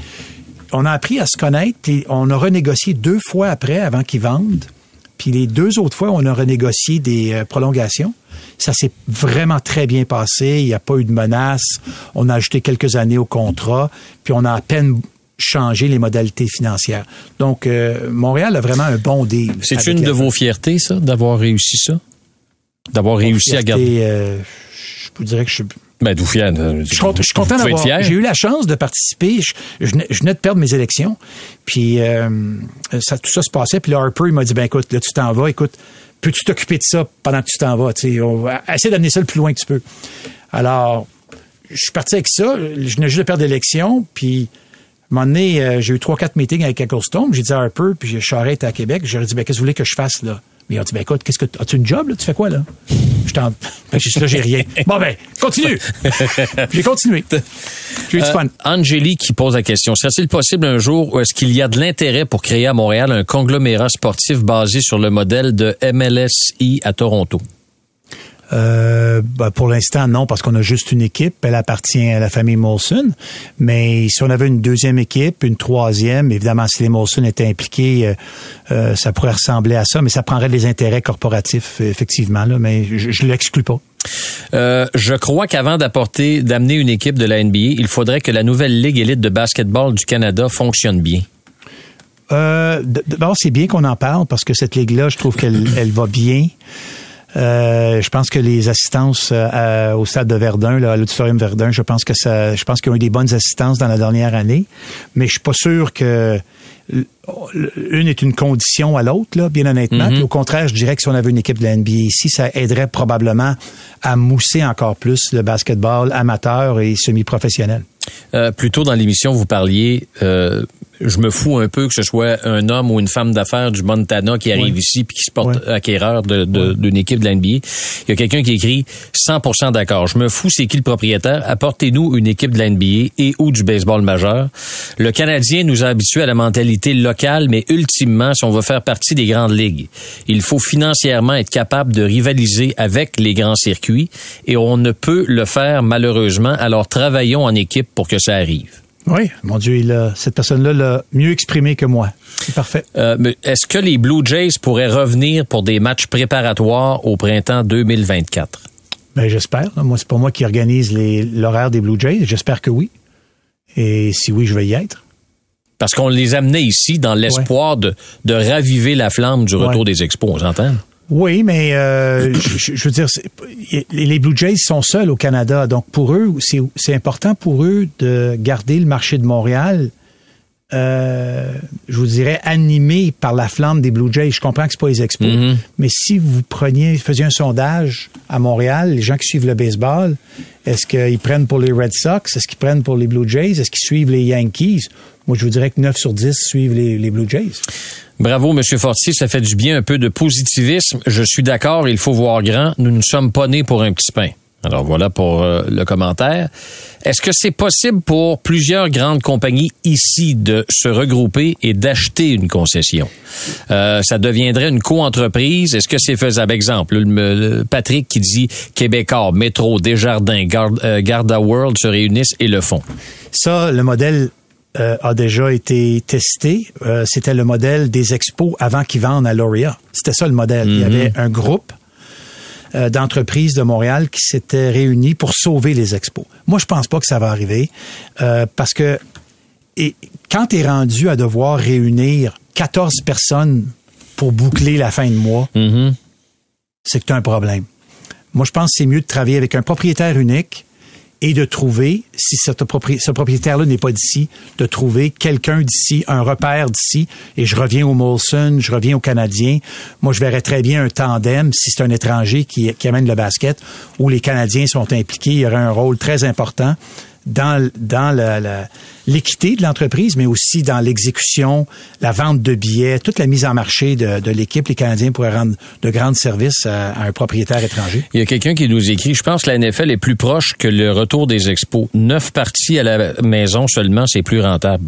on a appris à se connaître, puis on a renégocié deux fois après, avant qu'ils vendent. Puis les deux autres fois, on a renégocié des euh, prolongations. Ça s'est vraiment très bien passé. Il n'y a pas eu de menaces. On a ajouté quelques années au contrat. Puis on a à peine changé les modalités financières. Donc, euh, Montréal a vraiment un bon deal. C'est une de vos fiertés, ça, d'avoir réussi ça? D'avoir réussi à garder? euh, je vous dirais que je suis Ben, d'où fier? je suis content, je suis content d'avoir. J'ai eu la chance de participer. Je, je venais- je venais de perdre mes élections. Puis euh, ça, tout ça se passait. Puis là, Harper, il m'a dit, ben écoute, là, tu t'en vas. Écoute, peux-tu t'occuper de ça pendant que tu t'en vas? Tu sais, on va essayer d'amener ça le plus loin que tu peux. Alors, je suis parti avec ça. Je venais juste de perdre l'élection. Puis, à un moment donné, euh, j'ai eu trois, quatre meetings avec Ecclestone. J'ai dit à Harper, puis Charette à Québec. J'aurais dit, ben qu'est-ce que vous voulez que je fasse là? Mais ils ont dit, ben écoute, qu'est-ce que as-tu une job là? Tu fais quoi là? Je t'en, ben, j'ai là j'ai rien. Bon ben, continue. j'ai continué. J'ai eu du Euh, fun. Angélie qui pose la question. Serait-il possible un jour où est-ce qu'il y a de l'intérêt pour créer à Montréal un conglomérat sportif basé sur le modèle de MLSI à Toronto? Euh, ben, pour l'instant, non, parce qu'on a juste une équipe. Elle appartient à la famille Molson. Mais si on avait une deuxième équipe, une troisième, évidemment, si les Molson étaient impliqués, euh, euh, ça pourrait ressembler à ça. Mais ça prendrait des intérêts corporatifs, effectivement. Là, mais je, je l'exclus pas. Euh, je crois qu'avant d'apporter, d'amener une équipe de la NBA, il faudrait que la nouvelle Ligue élite de basketball du Canada fonctionne bien. Euh, D'abord, c'est bien qu'on en parle parce que cette ligue-là, je trouve qu'elle elle va bien. Euh, je pense que les assistances euh, au stade de Verdun, là, à l'auditorium Verdun, je pense que ça, je pense qu'ils ont eu des bonnes assistances dans la dernière année, mais je suis pas sûr que une est une condition à l'autre, là, bien honnêtement. Puis Au contraire, je dirais que si on avait une équipe de la NBA ici, ça aiderait probablement à mousser encore plus le basketball amateur et semi-professionnel. Euh, plus tôt dans l'émission, vous parliez, euh, je me fous un peu que ce soit un homme ou une femme d'affaires du Montana qui arrive ici puis qui se porte acquéreur de- de- d'une équipe de la NBA. Il y a quelqu'un qui écrit 100% d'accord. Je me fous, c'est qui le propriétaire? Apportez-nous une équipe de la NBA et ou du baseball majeur. Le Canadien nous a habitués à la mentalité locale, mais ultimement, si on veut faire partie des grandes ligues, il faut financièrement être capable de rivaliser avec les grands circuits et on ne peut le faire malheureusement. Alors travaillons en équipe pour que ça arrive. Oui, mon Dieu, il a, cette personne-là l'a mieux exprimé que moi. C'est parfait. Euh, mais Est-ce que les Blue Jays pourraient revenir pour des matchs préparatoires au printemps 2024? Ben, j'espère. Moi, c'est pas moi qui organise les- l'horaire des Blue Jays. J'espère que oui. Et si oui, je vais y être. Parce qu'on les amenait ici dans l'espoir de, de raviver la flamme du retour Ouais. des expos, on s'entend? Oui, mais euh, je, veux dire, les Blue Jays sont seuls au Canada. Donc, pour eux, c'est important pour eux de garder le marché de Montréal, euh, je vous dirais, animé par la flamme des Blue Jays. Je comprends que c'est pas les expos, Mhm. mais si vous preniez, faisiez un sondage à Montréal, les gens qui suivent le baseball, est-ce qu'ils prennent pour les Red Sox? Est-ce qu'ils prennent pour les Blue Jays? Est-ce qu'ils suivent les Yankees? Moi, je vous dirais que 9 sur 10 suivent les, les Blue Jays. Bravo, Monsieur Fortier, ça fait du bien un peu de positivisme. Je suis d'accord, il faut voir grand. Nous ne sommes pas nés pour un petit pain. Alors voilà pour euh, le commentaire. Est-ce que c'est possible pour plusieurs grandes compagnies ici de se regrouper et d'acheter une concession? Euh, ça deviendrait une co-entreprise. Est-ce que c'est faisable? Exemple, le, le- Patrick qui dit Québécois, Métro, Desjardins, Garda, euh, Garda World se réunissent et le font. Ça, le modèle euh, a déjà été testé. Euh, C'était le modèle des expos avant qu'ils vendent à Lauria. C'était ça le modèle. Il y avait un groupe euh, d'entreprises de Montréal qui s'étaient réunis pour sauver les expos. Moi, je pense pas que ça va arriver parce que et quand tu es rendu à devoir réunir 14 personnes pour boucler la fin de mois, Mhm. c'est que tu as un problème. Moi, je pense que c'est mieux de travailler avec un propriétaire unique et de trouver, si ce, propri- ce propriétaire-là n'est pas d'ici, de trouver quelqu'un d'ici, un repère d'ici. Et je reviens au Molson, je reviens aux Canadiens. Moi, je verrais très bien un tandem, si c'est un étranger qui, qui amène le basket, où les Canadiens sont impliqués. Il y aurait un rôle très important dans, dans l'équité de l'entreprise, mais aussi dans l'exécution, la vente de billets, toute la mise en marché de, de l'équipe. Les Canadiens pourraient rendre de grands services à, à un propriétaire étranger. Il y a quelqu'un qui nous écrit, je pense que la NFL est plus proche que le retour des expos. Neuf parties à la maison seulement, c'est plus rentable.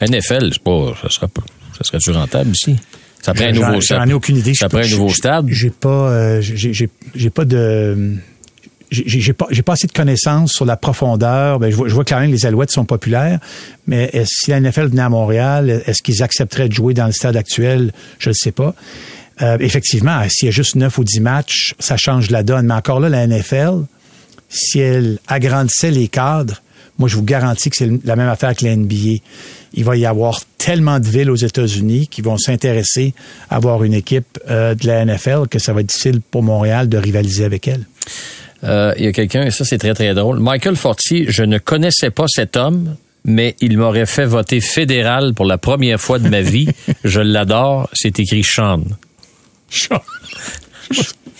NFL, c'est pas, ça serait pas, ça serait-tu rentable ici? Ça prend un nouveau J'en ai aucune idée. Ça prend un nouveau stade. J'ai pas, euh, j'ai pas de, j'ai, pas, j'ai pas assez de connaissances sur la profondeur. Ben, je vois, je vois quand même que les Alouettes sont populaires, mais si la NFL venait à Montréal, est-ce qu'ils accepteraient de jouer dans le stade actuel? Je ne sais pas. Euh, effectivement, s'il y a juste 9 ou 10 matchs, ça change la donne. Mais encore là, la NFL, si elle agrandissait les cadres, moi, je vous garantis que c'est la même affaire que la NBA. Il va y avoir tellement de villes aux États-Unis qui vont s'intéresser à avoir une équipe euh, de la NFL que ça va être difficile pour Montréal de rivaliser avec elle. Euh, il y a quelqu'un, et ça c'est très très drôle. Michael Fortier, je ne connaissais pas cet homme, mais il m'aurait fait voter fédéral pour la première fois de ma vie. je l'adore. C'est écrit Sean.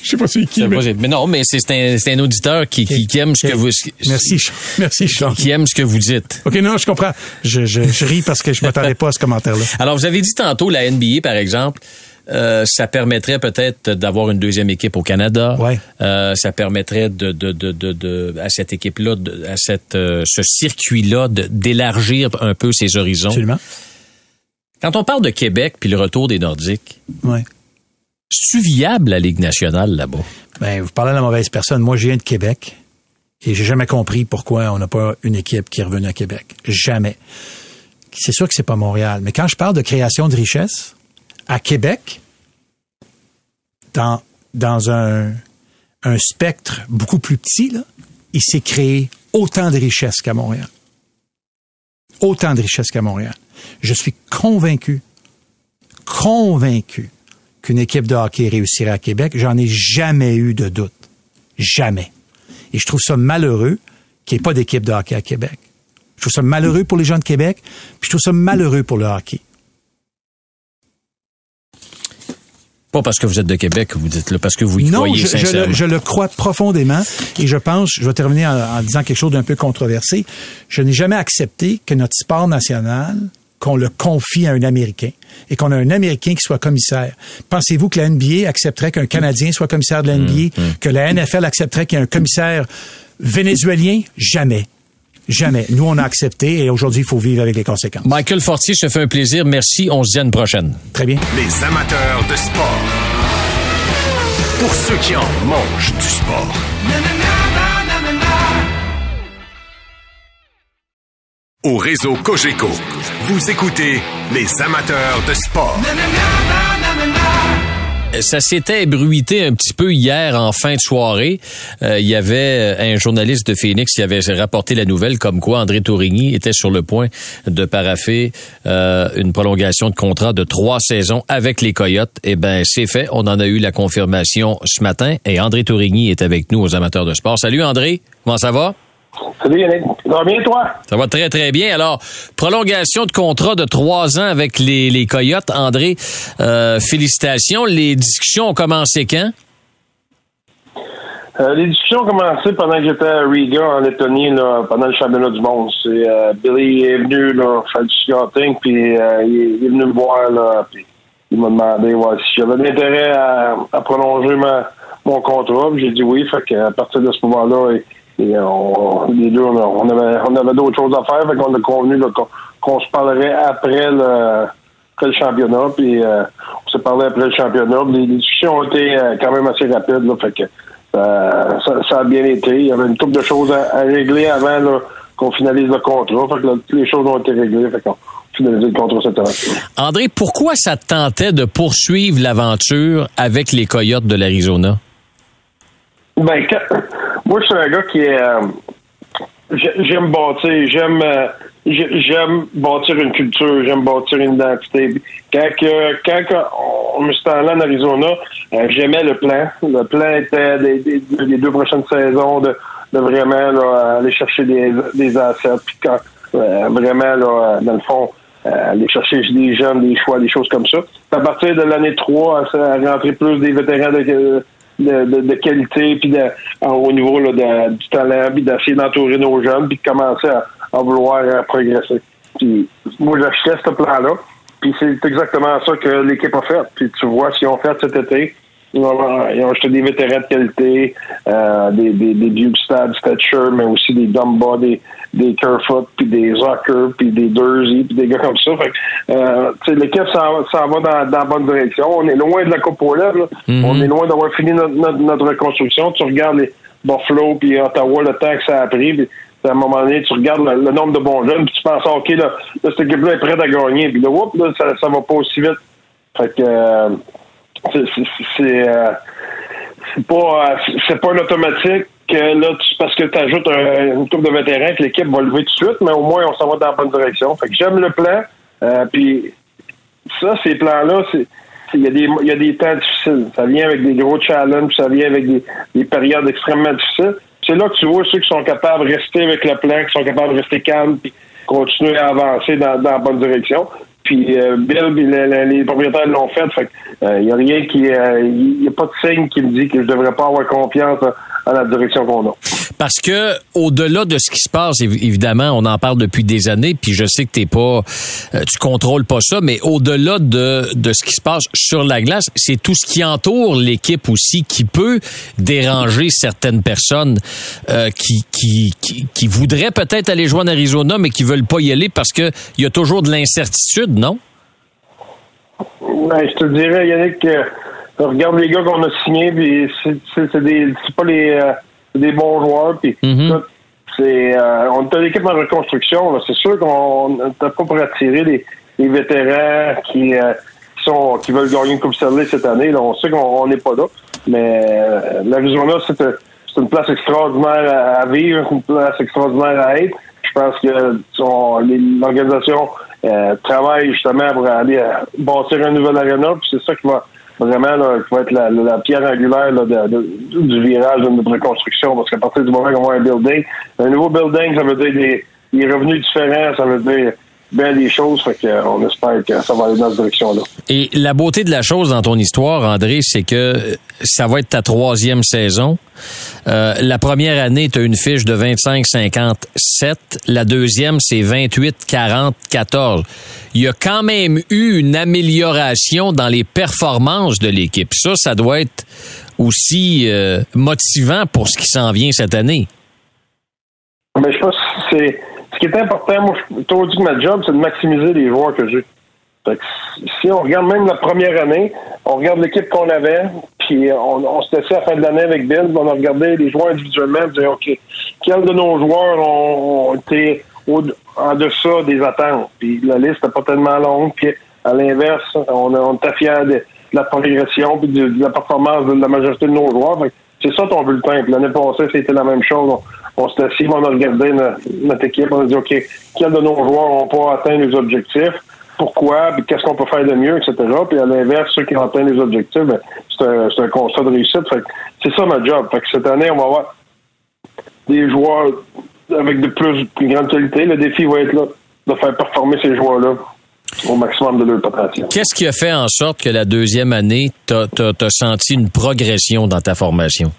Je sais pas c'est qui, pas- Mais non, mais c'est un, un auditeur qui, qui, qui aime ce que vous Merci, merci, Sean. qui aime ce que vous dites. OK, non, je comprends. Je, je, je ris parce que je m'attendais pas à ce commentaire-là. Alors, vous avez dit tantôt la NBA, par exemple, Euh, ça permettrait peut-être d'avoir une deuxième équipe au Canada. Ouais. Euh, ça permettrait de, de, de, de, de- à cette équipe-là, à cette, euh, ce circuit-là, d'élargir un peu ses horizons. Absolument. Quand on parle de Québec puis le retour des Nordiques, Ouais. c'est viable la Ligue nationale là-bas? Ben, vous parlez à la mauvaise personne. Moi, je viens de Québec et j'ai jamais compris pourquoi on n'a pas une équipe qui est revenue à Québec. Jamais. C'est sûr que c'est pas Montréal. Mais quand je parle de création de richesse, à Québec, dans, un, spectre beaucoup plus petit, il s'est créé autant de richesses qu'à Montréal. Autant de richesses qu'à Montréal. Je suis convaincu, convaincu qu'une équipe de hockey réussirait à Québec. J'en ai jamais eu de doute. Jamais. Et je trouve ça malheureux qu'il n'y ait pas d'équipe de hockey à Québec. Je trouve ça malheureux pour les gens de Québec, puis je trouve ça malheureux pour le hockey. Pas parce que vous êtes de Québec vous dites là, parce que vous y Non, croyez je, je sincèrement. le, je le crois profondément et je pense, je vais terminer en, en disant quelque chose d'un peu controversé. Je n'ai jamais accepté que notre sport national, qu'on le confie à un Américain et qu'on a un Américain qui soit commissaire. Pensez-vous que la NBA accepterait qu'un Canadien soit commissaire de la NBA, que la NFL accepterait qu'il y ait un commissaire vénézuélien? Jamais. Jamais. Nous, on a accepté et aujourd'hui, il faut vivre avec les conséquences. Michael Fortier, ça fait un plaisir. Merci. On se dit à une prochaine. Très bien. Les amateurs de sport. Pour ceux qui en mangent du sport. Au réseau Cogeco, vous écoutez les amateurs de sport. Ça s'était ébruité un petit peu hier en fin de soirée. Euh, il y avait un journaliste de Phoenix qui avait rapporté la nouvelle comme quoi André Tourigny était sur le point de paraffer euh, une prolongation de contrat de trois saisons avec les Coyotes. Eh ben, c'est fait. On en a eu la confirmation ce matin et André Tourigny est avec nous aux amateurs de sport. Salut André, comment ça va? Salut Yannick. Ça va bien toi? Ça va très, très bien. Alors, prolongation de contrat de trois ans avec les, les Coyotes. André, euh, félicitations. Les discussions ont commencé quand? Euh, les discussions ont commencé pendant que j'étais à Riga, en Lettonie, là, pendant le championnat du monde. C'est euh, Billy est venu là, faire du scouting, puis il, est, venu me voir, là, puis il m'a demandé ouais, si j'avais de l'intérêt à, à prolonger ma, mon contrat. J'ai dit oui, fait qu'à partir de ce moment-là, et on, les deux, on, avait, on avait d'autres choses à faire, fait qu'on a convenu qu'on, qu'on se parlerait après le, après le championnat, puis euh, on s'est parlé après le championnat. Les, discussions ont été euh, quand même assez rapides, là, fait que euh, ça, ça a bien été. Il y avait une couple de choses à, régler avant qu'on finalise le contrat. Fait que là, toutes les choses ont été réglées. Fait qu'on finalise le contrat cette année. André, pourquoi ça te tentait de poursuivre l'aventure avec les Coyotes de l'Arizona? Ben, quand- moi, je suis un gars qui est. euh, j'ai- j'aime bâtir, j'aime. euh, j'ai- j'aime bâtir une culture, j'aime bâtir une identité. Quand, que- quand on me suis allé en Arizona, euh, j'aimais le plan. Le plan était des, des- deux prochaines saisons de, de vraiment là, aller chercher des, des assets. Puis quand euh, vraiment, là, dans le fond, euh, aller chercher des jeunes, des choix, des choses comme ça. À partir de l'année 3, à, à rentrer plus des vétérans de, de, de, de qualité, puis de- au niveau là, de- du talent, puis d'essayer d'entourer nos jeunes, puis de commencer à, à vouloir euh, progresser. Puis moi, j'achetais ce plan-là, puis c'est exactement ça que l'équipe a fait. Puis tu vois ce qu'ils ont fait cet été. Ils ont, acheté des vétérans de qualité, euh, des, des, des Bugstad, Stetcher, mais aussi des Dumba, des, des Kerfoot, puis des Zucker, puis des Dursey, puis des gars comme ça. Fait que, euh, tu sais, l'équipe s'en s'en va dans, dans la bonne direction. On est loin de la Coupe au lèvres, là. On est loin d'avoir fini notre, notre, notre reconstruction. Tu regardes les Buffalo puis Ottawa, le temps que ça a pris. puis à un moment donné, tu regardes le, le nombre de bons jeunes, puis tu penses, OK, là, là, cette équipe-là est prête à gagner. Puis là, whoop, là, ça, ça va pas aussi vite. Fait que euh, c'est- euh, pas euh, c'est- pas un automatique que là tu- parce que tu ajoutes une coupe de vétérans que l'équipe va lever tout de suite, mais au moins on s'en va dans la bonne direction. Fait que j'aime le plan. euh, puis ça, ces plans-là, c'est il y, a des, il y a des temps difficiles. Ça vient avec des gros challenges, ça vient avec des, des périodes extrêmement difficiles. C'est là que tu vois ceux qui sont capables de rester avec le plan, qui sont capables de rester calmes, puis continuer à avancer dans, dans la bonne direction. Puis euh, Bill, puis le- le- les propriétaires l'ont fait. Fait il n'y a rien qui, il n'y a pas de signe qui me dit que je devrais pas avoir confiance en la direction qu'on a. Parce que au-delà de ce qui se passe, évidemment, on en parle depuis des années, puis je sais que t'es pas, euh, tu contrôles pas ça, mais au-delà de, de ce qui se passe sur la glace, c'est tout ce qui entoure l'équipe aussi qui peut déranger certaines personnes euh, qui, qui, qui, voudraient peut-être aller jouer en Arizona, mais qui veulent pas y aller parce que il y a toujours de l'incertitude, non? Ben, je te dirais, Yannick, euh, regarde les gars qu'on a signés, c'est pas les euh, des bons joueurs, puis Mhm. c'est euh, on est une équipe en reconstruction. là. C'est sûr qu'on n'a pas pour attirer les, les vétérans qui, euh, qui sont qui veulent gagner une Coupe Stanley cette année. Là. On sait qu'on on n'est pas là, mais euh, l'Arizona c'est euh, c'est une place extraordinaire à, vivre, une place extraordinaire à être. Je pense que l'organisation euh, travaille justement pour aller euh, bâtir un nouvel arena, puis c'est ça qui va vraiment là, qui va être la, la- pierre angulaire là, du virage de notre reconstruction. Parce qu'à partir du moment qu'on avoir un building, un nouveau building, ça veut dire des, des revenus différents, ça veut dire bien des choses. Fait euh, on espère que ça va aller dans cette direction-là. Et la beauté de la chose dans ton histoire, André, c'est que ça va être ta troisième saison. Euh, la première année, tu as une fiche de 25-57. La deuxième, c'est 28-40-14. Il y a quand même eu une amélioration dans les performances de l'équipe. Ça, ça doit être aussi euh, motivant pour ce qui s'en vient cette année. Mais je pense que c'est ce qui est important, moi, je t'ai dit que ma job, c'est de maximiser les joueurs que j'ai. Fait que si on regarde même la première année, on regarde l'équipe qu'on avait, puis on, on se laissait à la fin de l'année avec Bill, on a regardé les joueurs individuellement, on disait, OK, quels de nos joueurs ont, été en deçà des attentes? Puis la liste n'est pas tellement longue, puis à l'inverse, on, on était fiers de, la progression, puis de, la performance de la majorité de nos joueurs. Fait c'est ça ton bulletin. L'année passée, c'était la même chose. On, s'est assis, on a regardé notre, équipe, on a dit, OK, quels de nos joueurs n'ont pas atteint les objectifs? Pourquoi? Qu'est-ce qu'on peut faire de mieux, etc. Puis à l'inverse, ceux qui ont atteint les objectifs, ben, c'est un, un constat de réussite. C'est ça ma job. Fait que cette année, on va avoir des joueurs avec de plus, plus grande qualité. Le défi va être là de faire performer ces joueurs-là au maximum de leur potentiel. Qu'est-ce qui a fait en sorte que la deuxième année, tu as, senti une progression dans ta formation?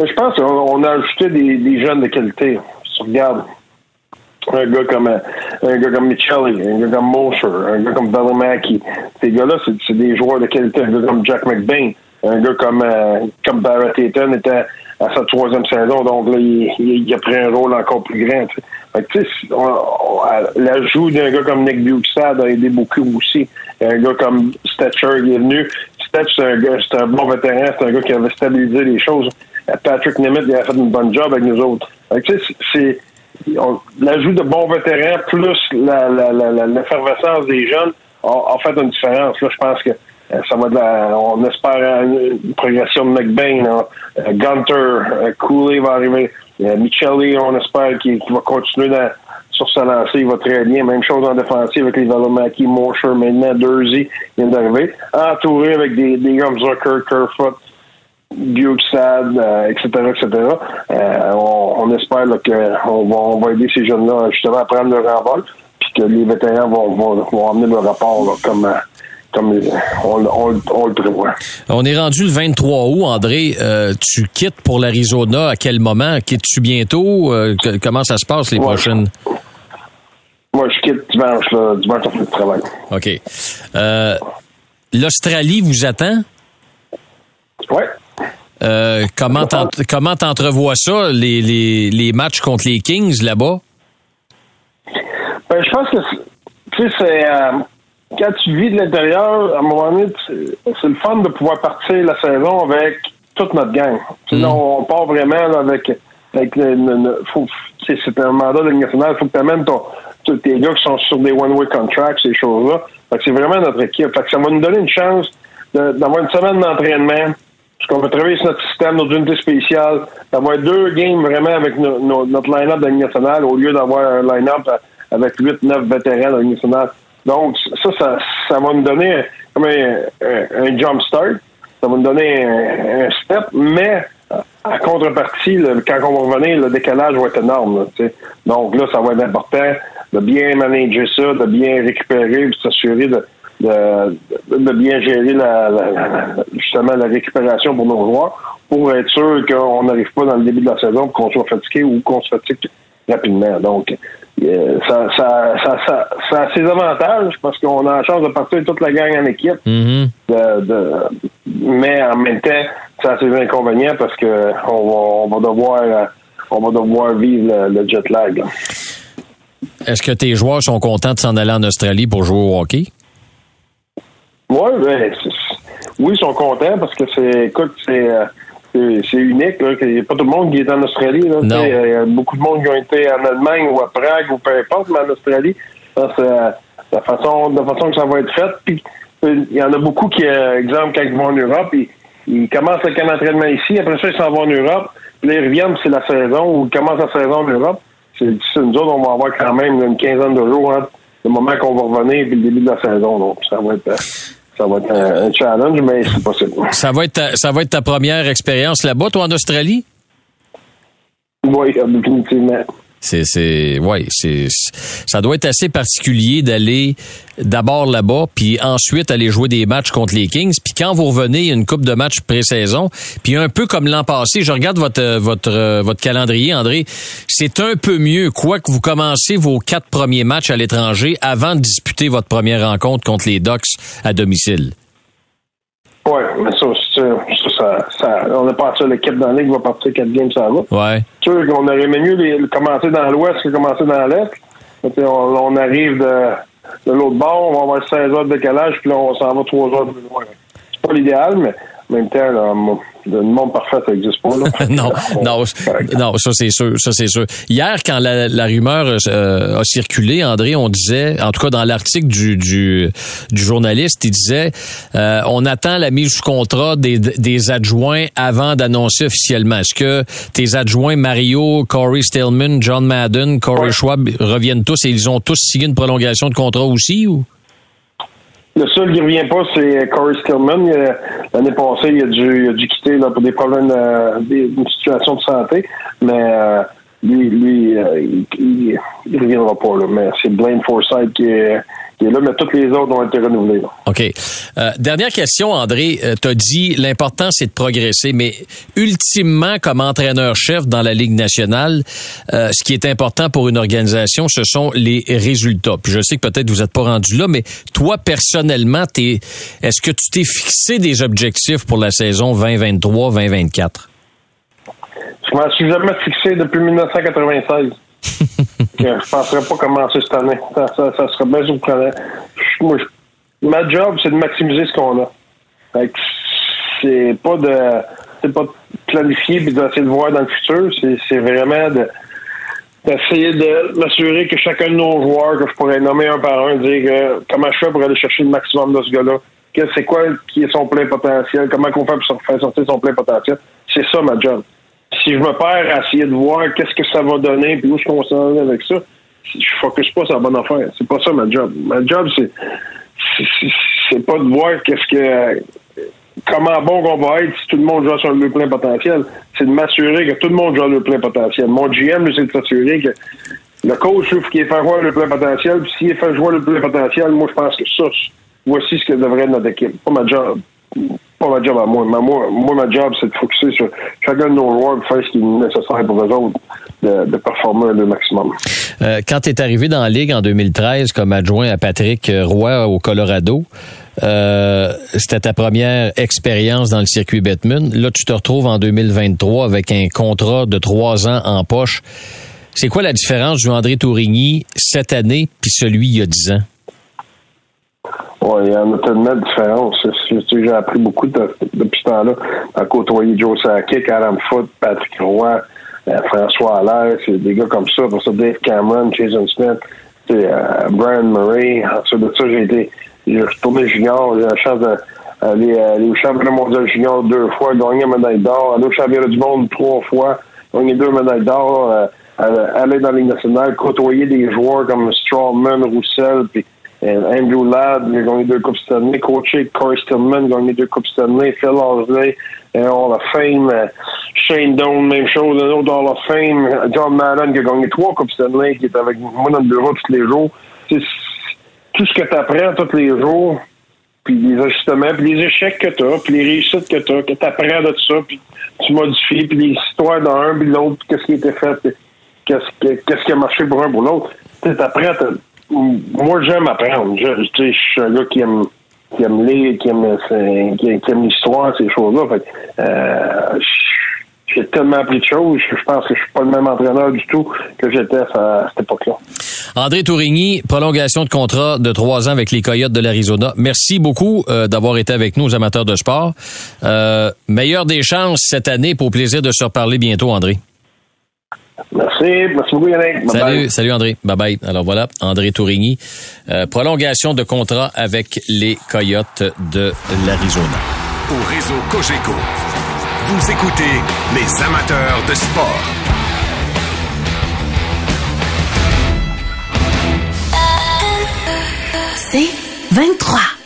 Ben, Je pense qu'on on a ajouté des, jeunes de qualité. Si un gars comme euh, un gars comme Michelli, un gars comme Mosher, un gars comme Valimaki, ces gars-là, c'est des joueurs de qualité. Un gars comme Jack McBain, un gars comme euh, comme Barrett Hayton était à sa troisième saison, donc là, il, a pris un rôle encore plus grand. tu sais. L'ajout d'un gars comme Nick Bukestad a aidé beaucoup aussi. Un gars comme Stetcher est venu. Stetcher, c'est un c'est un bon vétéran, c'est un gars qui avait stabilisé les choses. Patrick Nemeth, il a fait une bonne job avec nous autres. C'est l'ajout de bons vétérans plus la- la- la- la- l'effervescence des jeunes a, fait une différence. Là, je pense que euh, ça va de la, on espère une, progression de McBain, hein. Gunter, euh, Cooley va arriver, Michelli, on espère qu'il va continuer dans- sur sa lancée, il va très bien. Même chose en défensive avec les Valomaki, Mosher, maintenant Dursey vient d'arriver. Entouré avec des, des comme Kerfoot, Euh, etc., etc. Euh, on, on espère là, que on va, on va aider ces jeunes-là justement à prendre leur envol, puis que les vétérans vont, vont, vont amener le rapport là, comme, euh, comme on, on- on le prévoit. On est rendu le 23 août, André. Euh, tu quittes pour l'Arizona à quel moment? Quittes-tu bientôt? Euh, que- comment ça se passe les Ouais. prochaines? Moi, je quitte dimanche, là, dimanche, on fait le travail. OK. Euh, L'Australie vous attend? Ouais. Euh, comment t'en- comment t'entrevois ça, les, les, les matchs contre les Kings là-bas? Ben, je pense que, c'est- euh, quand tu vis de l'intérieur, à un moment donné, c'est le fun de pouvoir partir la saison avec toute notre gang. Là, on part vraiment là, avec. avec le, le- le- c'est un mandat de nationale. Il faut que tu amènes ton, tous tes gars qui sont sur des one-way contracts, ces choses-là. C'est vraiment notre équipe. Fait que ça va nous donner une chance d'avoir une semaine d'entraînement. Parce qu'on va travailler sur notre système, notre unité spéciale, d'avoir deux games vraiment avec no- no- notre line-up de la nationale au lieu d'avoir un line-up avec 8-9 vétérans de la nationale. Donc, ça, ça, ça va nous donner comme un, un, jump start. Ça va nous donner un, un step, mais à contrepartie, quand on va revenir, le décalage va être énorme. Donc là, ça va être important de bien manager ça, de bien récupérer, de s'assurer de, de, de bien gérer la, la- justement la récupération pour nos joueurs pour être sûr qu'on n'arrive pas dans le début de la saison pour qu'on soit fatigué ou qu'on se fatigue rapidement. Donc, euh, ça, ça, ça, ça, ça a ses avantages parce qu'on a la chance de partir toute la gang en équipe. Mhm. de- de- mais en même temps, ça a ses inconvénients parce que on va, on va devoir euh, on va devoir vivre le, le jet lag. Est-ce que tes joueurs sont contents de s'en aller en Australie pour jouer au hockey? Ouais, ben, oui, ils sont contents parce que c'est, écoute, c'est, euh, c'est, unique. Là, qu'il y a pas tout le monde qui est en Australie. Là, Non. Il y a beaucoup de monde qui ont été en Allemagne ou à Prague ou peu importe, mais en Australie, ça, c'est, la façon, la façon que ça va être fait. Puis euh, il y en a beaucoup qui, euh, exemple, quand ils vont en Europe, ils, ils commencent le camp d'entraînement ici. Après ça, ils s'en vont en Europe. Puis là, ils reviennent, c'est la saison ou ils commencent la saison en Europe. C'est, nous autres, on va avoir quand même une quinzaine de jours entre le moment qu'on va revenir puis le début de la saison. Donc, ça va être, ça va être un, un challenge, mais c'est possible. Ça va être ta, ça va être ta première expérience là-bas, toi, en Australie? Oui, définitivement. C'est, c'est, ouais, c'est, ça doit être assez particulier d'aller d'abord là-bas, puis ensuite aller jouer des matchs contre les Kings. Puis quand vous revenez, il une coupe de matchs pré-saison. Puis un peu comme l'an passé, je regarde votre votre votre calendrier, André. C'est un peu mieux, quoi que vous commencez vos quatre premiers matchs à l'étranger avant de disputer votre première rencontre contre les Ducks à domicile. Oui, mais ça, c'est- ça, ça, ça- on n'est pas sûr, l'équipe dans la ligue va partir quatre games ça va. Ouais. Sûr qu'on aurait aimé mieux les, commencer dans l'ouest que commencer dans l'est. On, on arrive de, de l'autre bord, on va avoir 16 heures de décalage, puis là, on s'en va 3 heures plus loin. C'est pas l'idéal, mais en même temps, là, le monde parfait, ça n'existe pas. Là. non, On- non, non, ça c'est sûr, ça c'est sûr. Hier, quand la, la rumeur euh, a circulé, André, on disait, en tout cas dans l'article du, du, du journaliste, il disait, euh, on attend la mise sous contrat des, des adjoints avant d'annoncer officiellement. Est-ce que tes adjoints Mario, Corey Stillman, John Madden, Corey Ouais. Schwab reviennent tous et ils ont tous signé une prolongation de contrat aussi ou? Le seul qui revient pas, c'est Corey Stillman. L'année passée, il a dû, il a dû quitter là, pour des problèmes, euh, des- d'une situation de santé. Mais euh, lui, lui euh, il, il reviendra pas. Là, mais c'est Blaine Forsythe qui est, qui est là. Mais toutes les autres ont été renouvelées. OK. Euh, dernière question, André. tu as dit l'important, c'est de progresser, mais ultimement, comme entraîneur-chef dans la Ligue nationale, euh, ce qui est important pour une organisation, ce sont les résultats. Puis je sais que peut-être vous n'êtes pas rendu là, mais toi, personnellement, t'es, est-ce que tu t'es fixé des objectifs pour la saison 2023-2024? Je m'en suis jamais fixé depuis 1996. Que je penserais pas commencer cette année. Ça, ça, ça serait bien surprenant. Moi, je- ma job, c'est de maximiser ce qu'on a. C'est pas de c'est pas de planifier puis d'essayer de voir dans le futur. C'est, vraiment de d'essayer de m'assurer que chacun de nos joueurs, que je pourrais nommer un par un, dire que comment je fais pour aller chercher le maximum de ce gars-là, c'est quoi qui est son plein potentiel, comment qu'on fait pour faire sortir son plein potentiel? C'est ça ma job. Si je me perds à essayer de voir qu'est-ce que ça va donner puis où je qu'on s'en avec ça, je focus pas sur la bonne affaire. C'est pas ça ma job. Ma job, c'est c'est- pas de voir qu'est-ce que comment bon qu'on va être si tout le monde joue sur le plein potentiel. C'est de m'assurer que tout le monde joue le plein potentiel. Mon GM, c'est de s'assurer que le coach, lui, faut qu'il fait jouer le plein potentiel. Puis s'il fait jouer le plein potentiel, moi, je pense que ça, voici ce que devrait être notre équipe. Pas ma job. Pas ma job à moi. Ma- moi, moi, ma job, c'est de focuser sur chacun de nos joueurs faire ce qui est nécessaire pour eux autres de, performer le maximum. Euh, quand tu es arrivé dans la Ligue en 2013 comme adjoint à Patrick Roy au Colorado, euh, c'était ta première expérience dans le circuit Batman. Là, tu te retrouves en 2023 avec un contrat de trois ans en poche. C'est quoi la différence du André Tourigny cette année puis celui il y a dix ans? Oui, il y en a tellement de différences. J'ai appris beaucoup de- depuis ce temps-là à côtoyer Joe Sakic, Adam Foote, Patrick Roy, euh, François Allaire, c'est des gars comme ça. Pour ça, Dave Cameron, Jason Smith, euh, Brian Murray. Ensuite de ça, j'ai été j'ai retourné junior. J'ai la chance d'aller aller au championnat mondial junior deux fois, gagner une médaille d'or, aller au championnat du monde trois fois, gagner deux médailles d'or, euh, aller dans la Ligue nationale, côtoyer des joueurs comme Strawman, Roussel, puis euh, Andrew Ladd, il a gagné deux Coupes Stanley. Coaché Corey Stillman, il a gagné deux Coupes Stanley. Phil Horsley, euh, Hall of Fame. Euh, Shane Doan, même chose, un autre Hall of Fame. John Madden, qui a gagné trois Coupes Stanley, qui est avec moi dans le bureau tous les jours. Tout ce que tu apprends tous les jours, puis les ajustements, puis les échecs que tu as, puis les réussites que tu as, que tu apprends de ça, puis tu modifies, puis les histoires d'un, puis l'autre, qu'est-ce qui a été fait, qu'est-ce qui a marché pour un pour l'autre. Tu apprends. Moi, j'aime apprendre. Je, je suis un gars qui aime qui aime lire, qui aime, qui, aime l'histoire, ces choses-là. Euh, j'ai tellement appris de choses, je pense que je suis pas le même entraîneur du tout que j'étais à, cette époque-là. André Tourigny, prolongation de contrat de trois ans avec les Coyotes de l'Arizona. Merci beaucoup euh, d'avoir été avec nous, amateurs de sport. Euh, meilleure des chances cette année pour plaisir de se reparler bientôt, André. Merci. Merci beaucoup, Yannick. salut, salut André. Bye bye. Alors voilà, André Tourigny. Euh, prolongation de contrat avec les Coyotes de l'Arizona. Au réseau Cogeco. Vous écoutez les amateurs de sport. C'est 23.